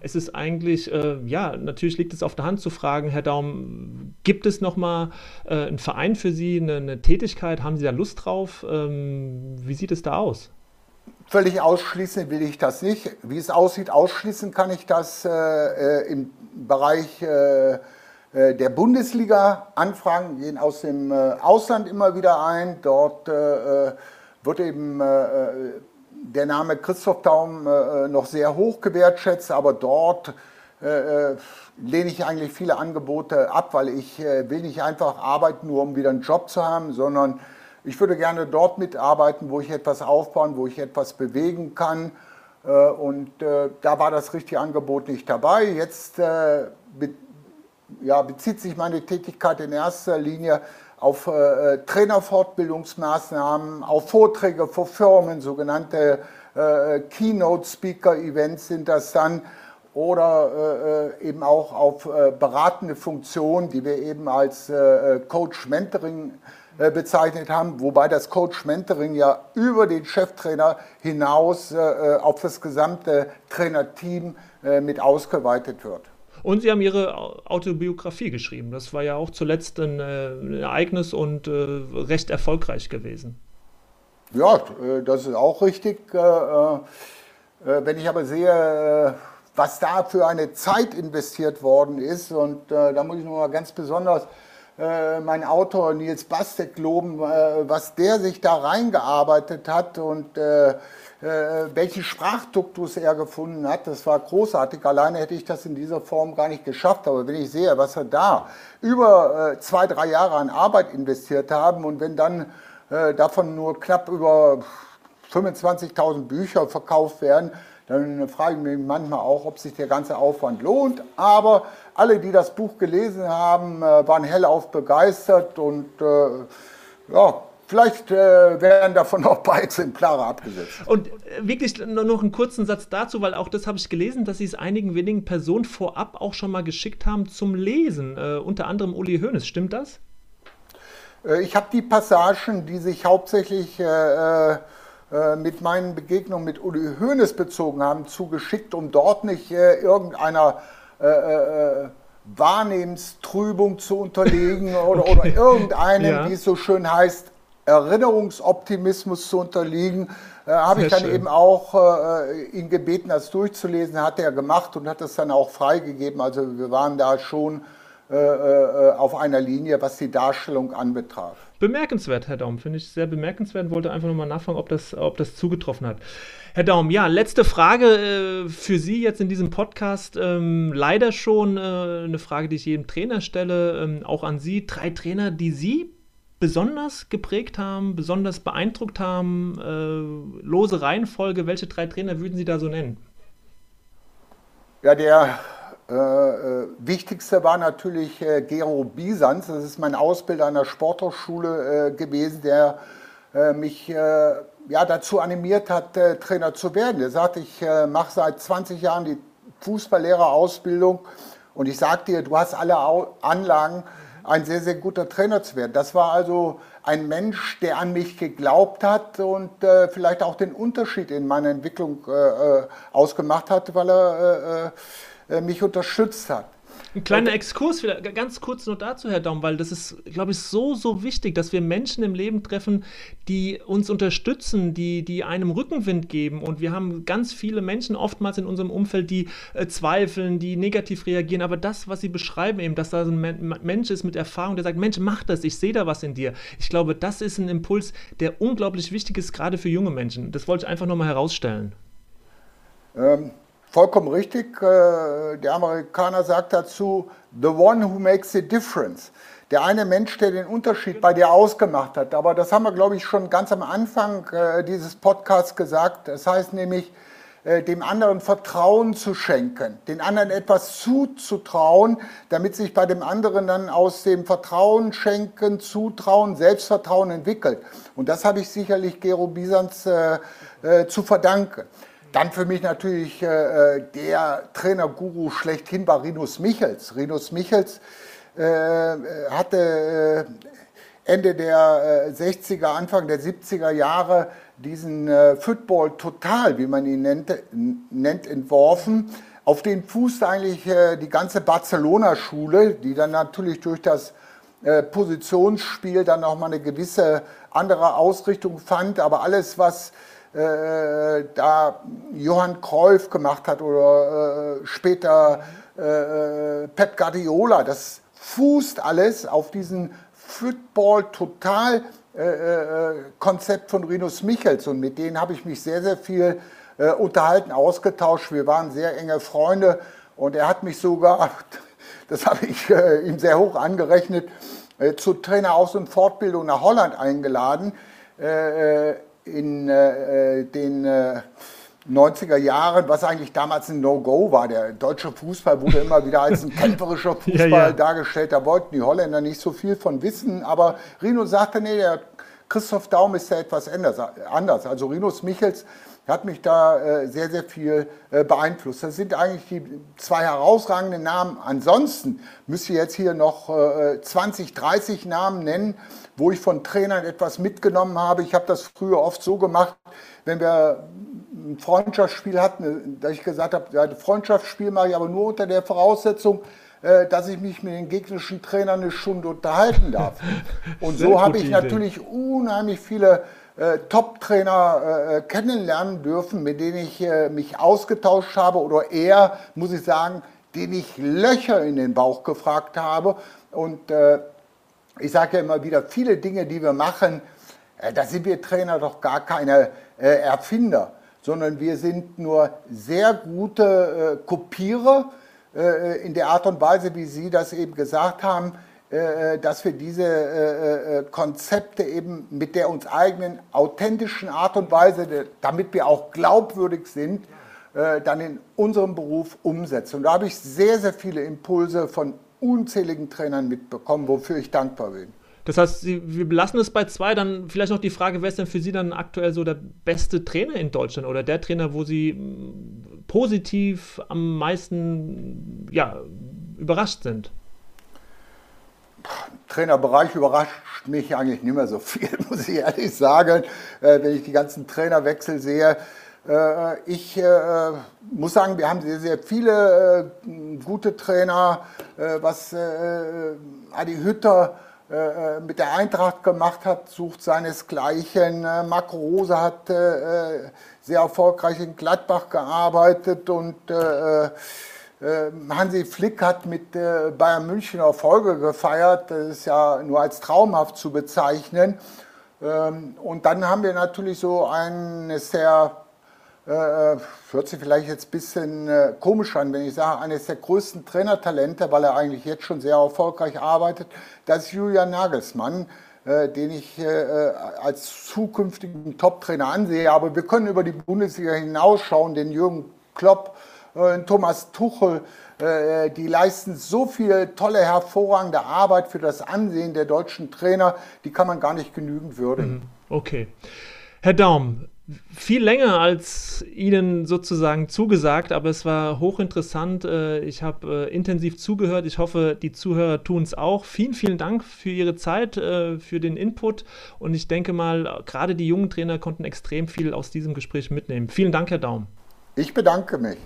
Es ist eigentlich, äh, ja, natürlich liegt es auf der Hand zu fragen, Herr Daum, gibt es nochmal äh, einen Verein für Sie, eine, eine, Tätigkeit? Haben Sie da Lust drauf? Ähm, wie sieht es da aus? Völlig ausschließen will ich das nicht. Wie es aussieht, ausschließen kann ich das äh, äh im Bereich äh, äh, der Bundesliga. Anfragen gehen aus dem äh, Ausland immer wieder ein. Dort äh, wird eben der Name Christoph Daum noch sehr hoch gewertschätzt, aber dort lehne ich eigentlich viele Angebote ab, weil ich will nicht einfach arbeiten, nur um wieder einen Job zu haben, sondern ich würde gerne dort mitarbeiten, wo ich etwas aufbauen, wo ich etwas bewegen kann. Äh, und äh, da war das richtige Angebot nicht dabei. Jetzt äh, bezieht sich meine Tätigkeit in erster Linie auf Trainerfortbildungsmaßnahmen, auf Vorträge vor Firmen, sogenannte Keynote-Speaker-Events sind das dann oder äh, eben auch auf äh, beratende Funktionen, die wir eben als äh, Coach-Mentoring äh, bezeichnet haben, wobei das Coach-Mentoring ja über den Cheftrainer hinaus äh, auf das gesamte Trainerteam mit ausgeweitet wird. Und Sie haben Ihre Autobiografie geschrieben. Das war ja auch zuletzt ein, ein Ereignis und äh, recht erfolgreich gewesen. Ja, das ist auch richtig. Wenn ich aber sehe, was da für eine Zeit investiert worden ist. Und äh, da muss ich nochmal ganz besonders äh, meinen Autor Nils Bastek loben, äh, was der sich da reingearbeitet hat und äh, äh, welchen Sprachduktus er gefunden hat. Das war großartig. Alleine hätte ich das in dieser Form gar nicht geschafft. Aber wenn ich sehe, was er da über äh, zwei, drei Jahre an Arbeit investiert haben und wenn dann davon nur knapp über 25.000 Bücher verkauft werden, dann frage ich mich manchmal auch, ob sich der ganze Aufwand lohnt. Aber alle, die das Buch gelesen haben, äh, waren hellauf begeistert und äh, ja, Vielleicht äh, werden davon noch ein paar Exemplare abgesetzt. Und äh, wirklich noch einen kurzen Satz dazu, weil auch das habe ich gelesen, dass Sie es einigen wenigen Personen vorab auch schon mal geschickt haben zum Lesen. Äh, unter anderem Uli Hoeneß. Stimmt das? Äh, ich habe die Passagen, die sich hauptsächlich äh, mit meinen Begegnungen mit Uli Hoeneß bezogen haben, zugeschickt, um dort nicht äh, irgendeiner äh, äh Wahrnehmenstrübung zu unterliegen oder, okay. oder irgendeinem, ja. wie es so schön heißt, Erinnerungsoptimismus zu unterliegen, äh, habe ich dann schön. eben auch äh, ihn gebeten, das durchzulesen. Hat er gemacht und hat das dann auch freigegeben. Also wir waren da schon äh, äh, auf einer Linie, was die Darstellung anbetraf. Bemerkenswert, Herr Daum, finde ich sehr bemerkenswert und wollte einfach nochmal nachfragen, ob das, ob das zugetroffen hat. Herr Daum, ja, letzte Frage äh, für Sie jetzt in diesem Podcast. Ähm, leider schon äh, eine Frage, die ich jedem Trainer stelle, ähm, auch an Sie. Drei Trainer, die Sie besonders geprägt haben, besonders beeindruckt haben, äh, lose Reihenfolge, welche drei Trainer würden Sie da so nennen? Ja, der äh, äh, wichtigste war natürlich äh, Gero Bisans, das ist mein Ausbilder an der Sporthochschule äh, gewesen, der äh, mich äh, ja, dazu animiert hat, Trainer zu werden. Er sagte, ich mache seit 20 Jahren die Fußballlehrerausbildung und ich sage dir, du hast alle Anlagen, ein sehr, sehr guter Trainer zu werden. Das war also ein Mensch, der an mich geglaubt hat und äh, vielleicht auch den Unterschied in meiner Entwicklung äh, ausgemacht hat, weil er äh, äh, mich unterstützt hat. Ein kleiner Exkurs, ganz kurz nur dazu, Herr Daum, weil das ist, glaube ich, so, so wichtig, dass wir Menschen im Leben treffen, die uns unterstützen, die, die einem Rückenwind geben. Und wir haben ganz viele Menschen oftmals in unserem Umfeld, die äh, zweifeln, die negativ reagieren. Aber das, was Sie beschreiben, eben, dass da so ein Mensch ist mit Erfahrung, der sagt, Mensch, mach das, ich sehe da was in dir. Ich glaube, das ist ein Impuls, der unglaublich wichtig ist, gerade für junge Menschen. Das wollte ich einfach nochmal herausstellen. Ähm, Vollkommen richtig. Äh, der Amerikaner sagt dazu, the one who makes the difference. Der eine Mensch, der den Unterschied bei dir ausgemacht hat. Aber das haben wir, glaube ich, schon ganz am Anfang äh, dieses Podcasts gesagt. Das heißt nämlich, äh, dem anderen Vertrauen zu schenken, den anderen etwas zuzutrauen, damit sich bei dem anderen dann aus dem Vertrauen schenken, Zutrauen, Selbstvertrauen entwickelt. Und das habe ich sicherlich Gero Bisans äh, äh, zu verdanken. Dann für mich natürlich äh, äh der Trainerguru schlechthin war Rinus Michels. Rinus Michels äh, hatte äh, Ende der 60er, äh, Anfang der 70er Jahre diesen äh, Football Total, wie man ihn nennt, nennt entworfen. Auf den fußt eigentlich die ganze Barcelona-Schule, die dann natürlich durch das Positionsspiel dann auch mal eine gewisse andere Ausrichtung fand. Aber alles, was äh, da Johann Cruyff gemacht hat oder äh, später äh, Pep Guardiola. Das fußt alles auf diesen Football-Total- Konzept von Rinus Michels und mit denen habe ich mich sehr, sehr viel äh, unterhalten, ausgetauscht. Wir waren sehr enge Freunde und er hat mich sogar, das habe ich äh, ihm sehr hoch angerechnet, äh, zur Traineraus- und Fortbildung nach Holland eingeladen in äh, den äh, 90er Jahren, was eigentlich damals ein No-Go war. Der deutsche Fußball wurde immer wieder als ein kämpferischer Fußball ja, ja. dargestellt. Da wollten die Holländer nicht so viel von wissen. Aber Rino sagte, nee, der Christoph Daum ist ja etwas anders. Also Rinus Michels hat mich da äh, sehr, sehr viel äh, beeinflusst. Das sind eigentlich die zwei herausragenden Namen. Ansonsten müsst ihr jetzt hier noch äh, 20, 30 Namen nennen, wo ich von Trainern etwas mitgenommen habe. Ich habe das früher oft so gemacht, wenn wir ein Freundschaftsspiel hatten, dass ich gesagt habe, ja, ein Freundschaftsspiel mache ich aber nur unter der Voraussetzung, äh, dass ich mich mit den gegnerischen Trainern eine Stunde unterhalten darf. Und so habe ich Idee. natürlich unheimlich viele äh, Top-Trainer äh, äh, kennenlernen dürfen, mit denen ich äh, mich ausgetauscht habe oder eher, muss ich sagen, den ich Löcher in den Bauch gefragt habe. Und äh, ich sage ja immer wieder, viele Dinge, die wir machen, äh, da sind wir Trainer doch gar keine Erfinder, sondern wir sind nur sehr gute Kopierer in der Art und Weise, wie Sie das eben gesagt haben äh, äh, dass wir diese äh, Konzepte eben mit der uns eigenen authentischen Art und Weise, damit wir auch glaubwürdig sind, dann in unserem Beruf umsetzen. Und da habe ich sehr, sehr viele Impulse von unzähligen Trainern mitbekommen, wofür ich dankbar bin. Das heißt, Sie, wir belassen es bei zwei. Dann vielleicht noch die Frage, wer ist denn für Sie dann aktuell so der beste Trainer in Deutschland oder der Trainer, wo Sie mm, positiv am meisten ja, überrascht sind? Trainerbereich überrascht mich eigentlich nicht mehr so viel, muss ich ehrlich sagen, äh, wenn ich die ganzen Trainerwechsel sehe. Äh, ich äh, muss sagen, wir haben sehr, sehr viele gute Trainer, was Adi Hütter mit der Eintracht gemacht hat, sucht seinesgleichen. Marco Rose hat sehr erfolgreich in Gladbach gearbeitet und Hansi Flick hat mit äh, Bayern München Erfolge gefeiert. Das ist ja nur als traumhaft zu bezeichnen. Ähm, und dann haben wir natürlich so eine sehr, äh, hört sich vielleicht jetzt ein bisschen äh, komisch an, wenn ich sage, eines der größten Trainertalente, weil er eigentlich jetzt schon sehr erfolgreich arbeitet, das ist Julian Nagelsmann den ich als zukünftigen Top-Trainer ansehe. Aber wir können über die Bundesliga hinausschauen, den Jürgen Klopp äh, Thomas Tuchel, äh, die leisten so viel tolle, hervorragende Arbeit für das Ansehen der deutschen Trainer, die kann man gar nicht genügend würdigen. Mhm. Okay. Herr Daum, viel länger als Ihnen sozusagen zugesagt, aber es war hochinteressant. Äh, ich habe intensiv zugehört. Ich hoffe, die Zuhörer tun es auch. Vielen, vielen Dank für Ihre Zeit, für den Input. Und ich denke mal, gerade die jungen Trainer konnten extrem viel aus diesem Gespräch mitnehmen. Vielen Dank, Herr Daum. Ich bedanke mich.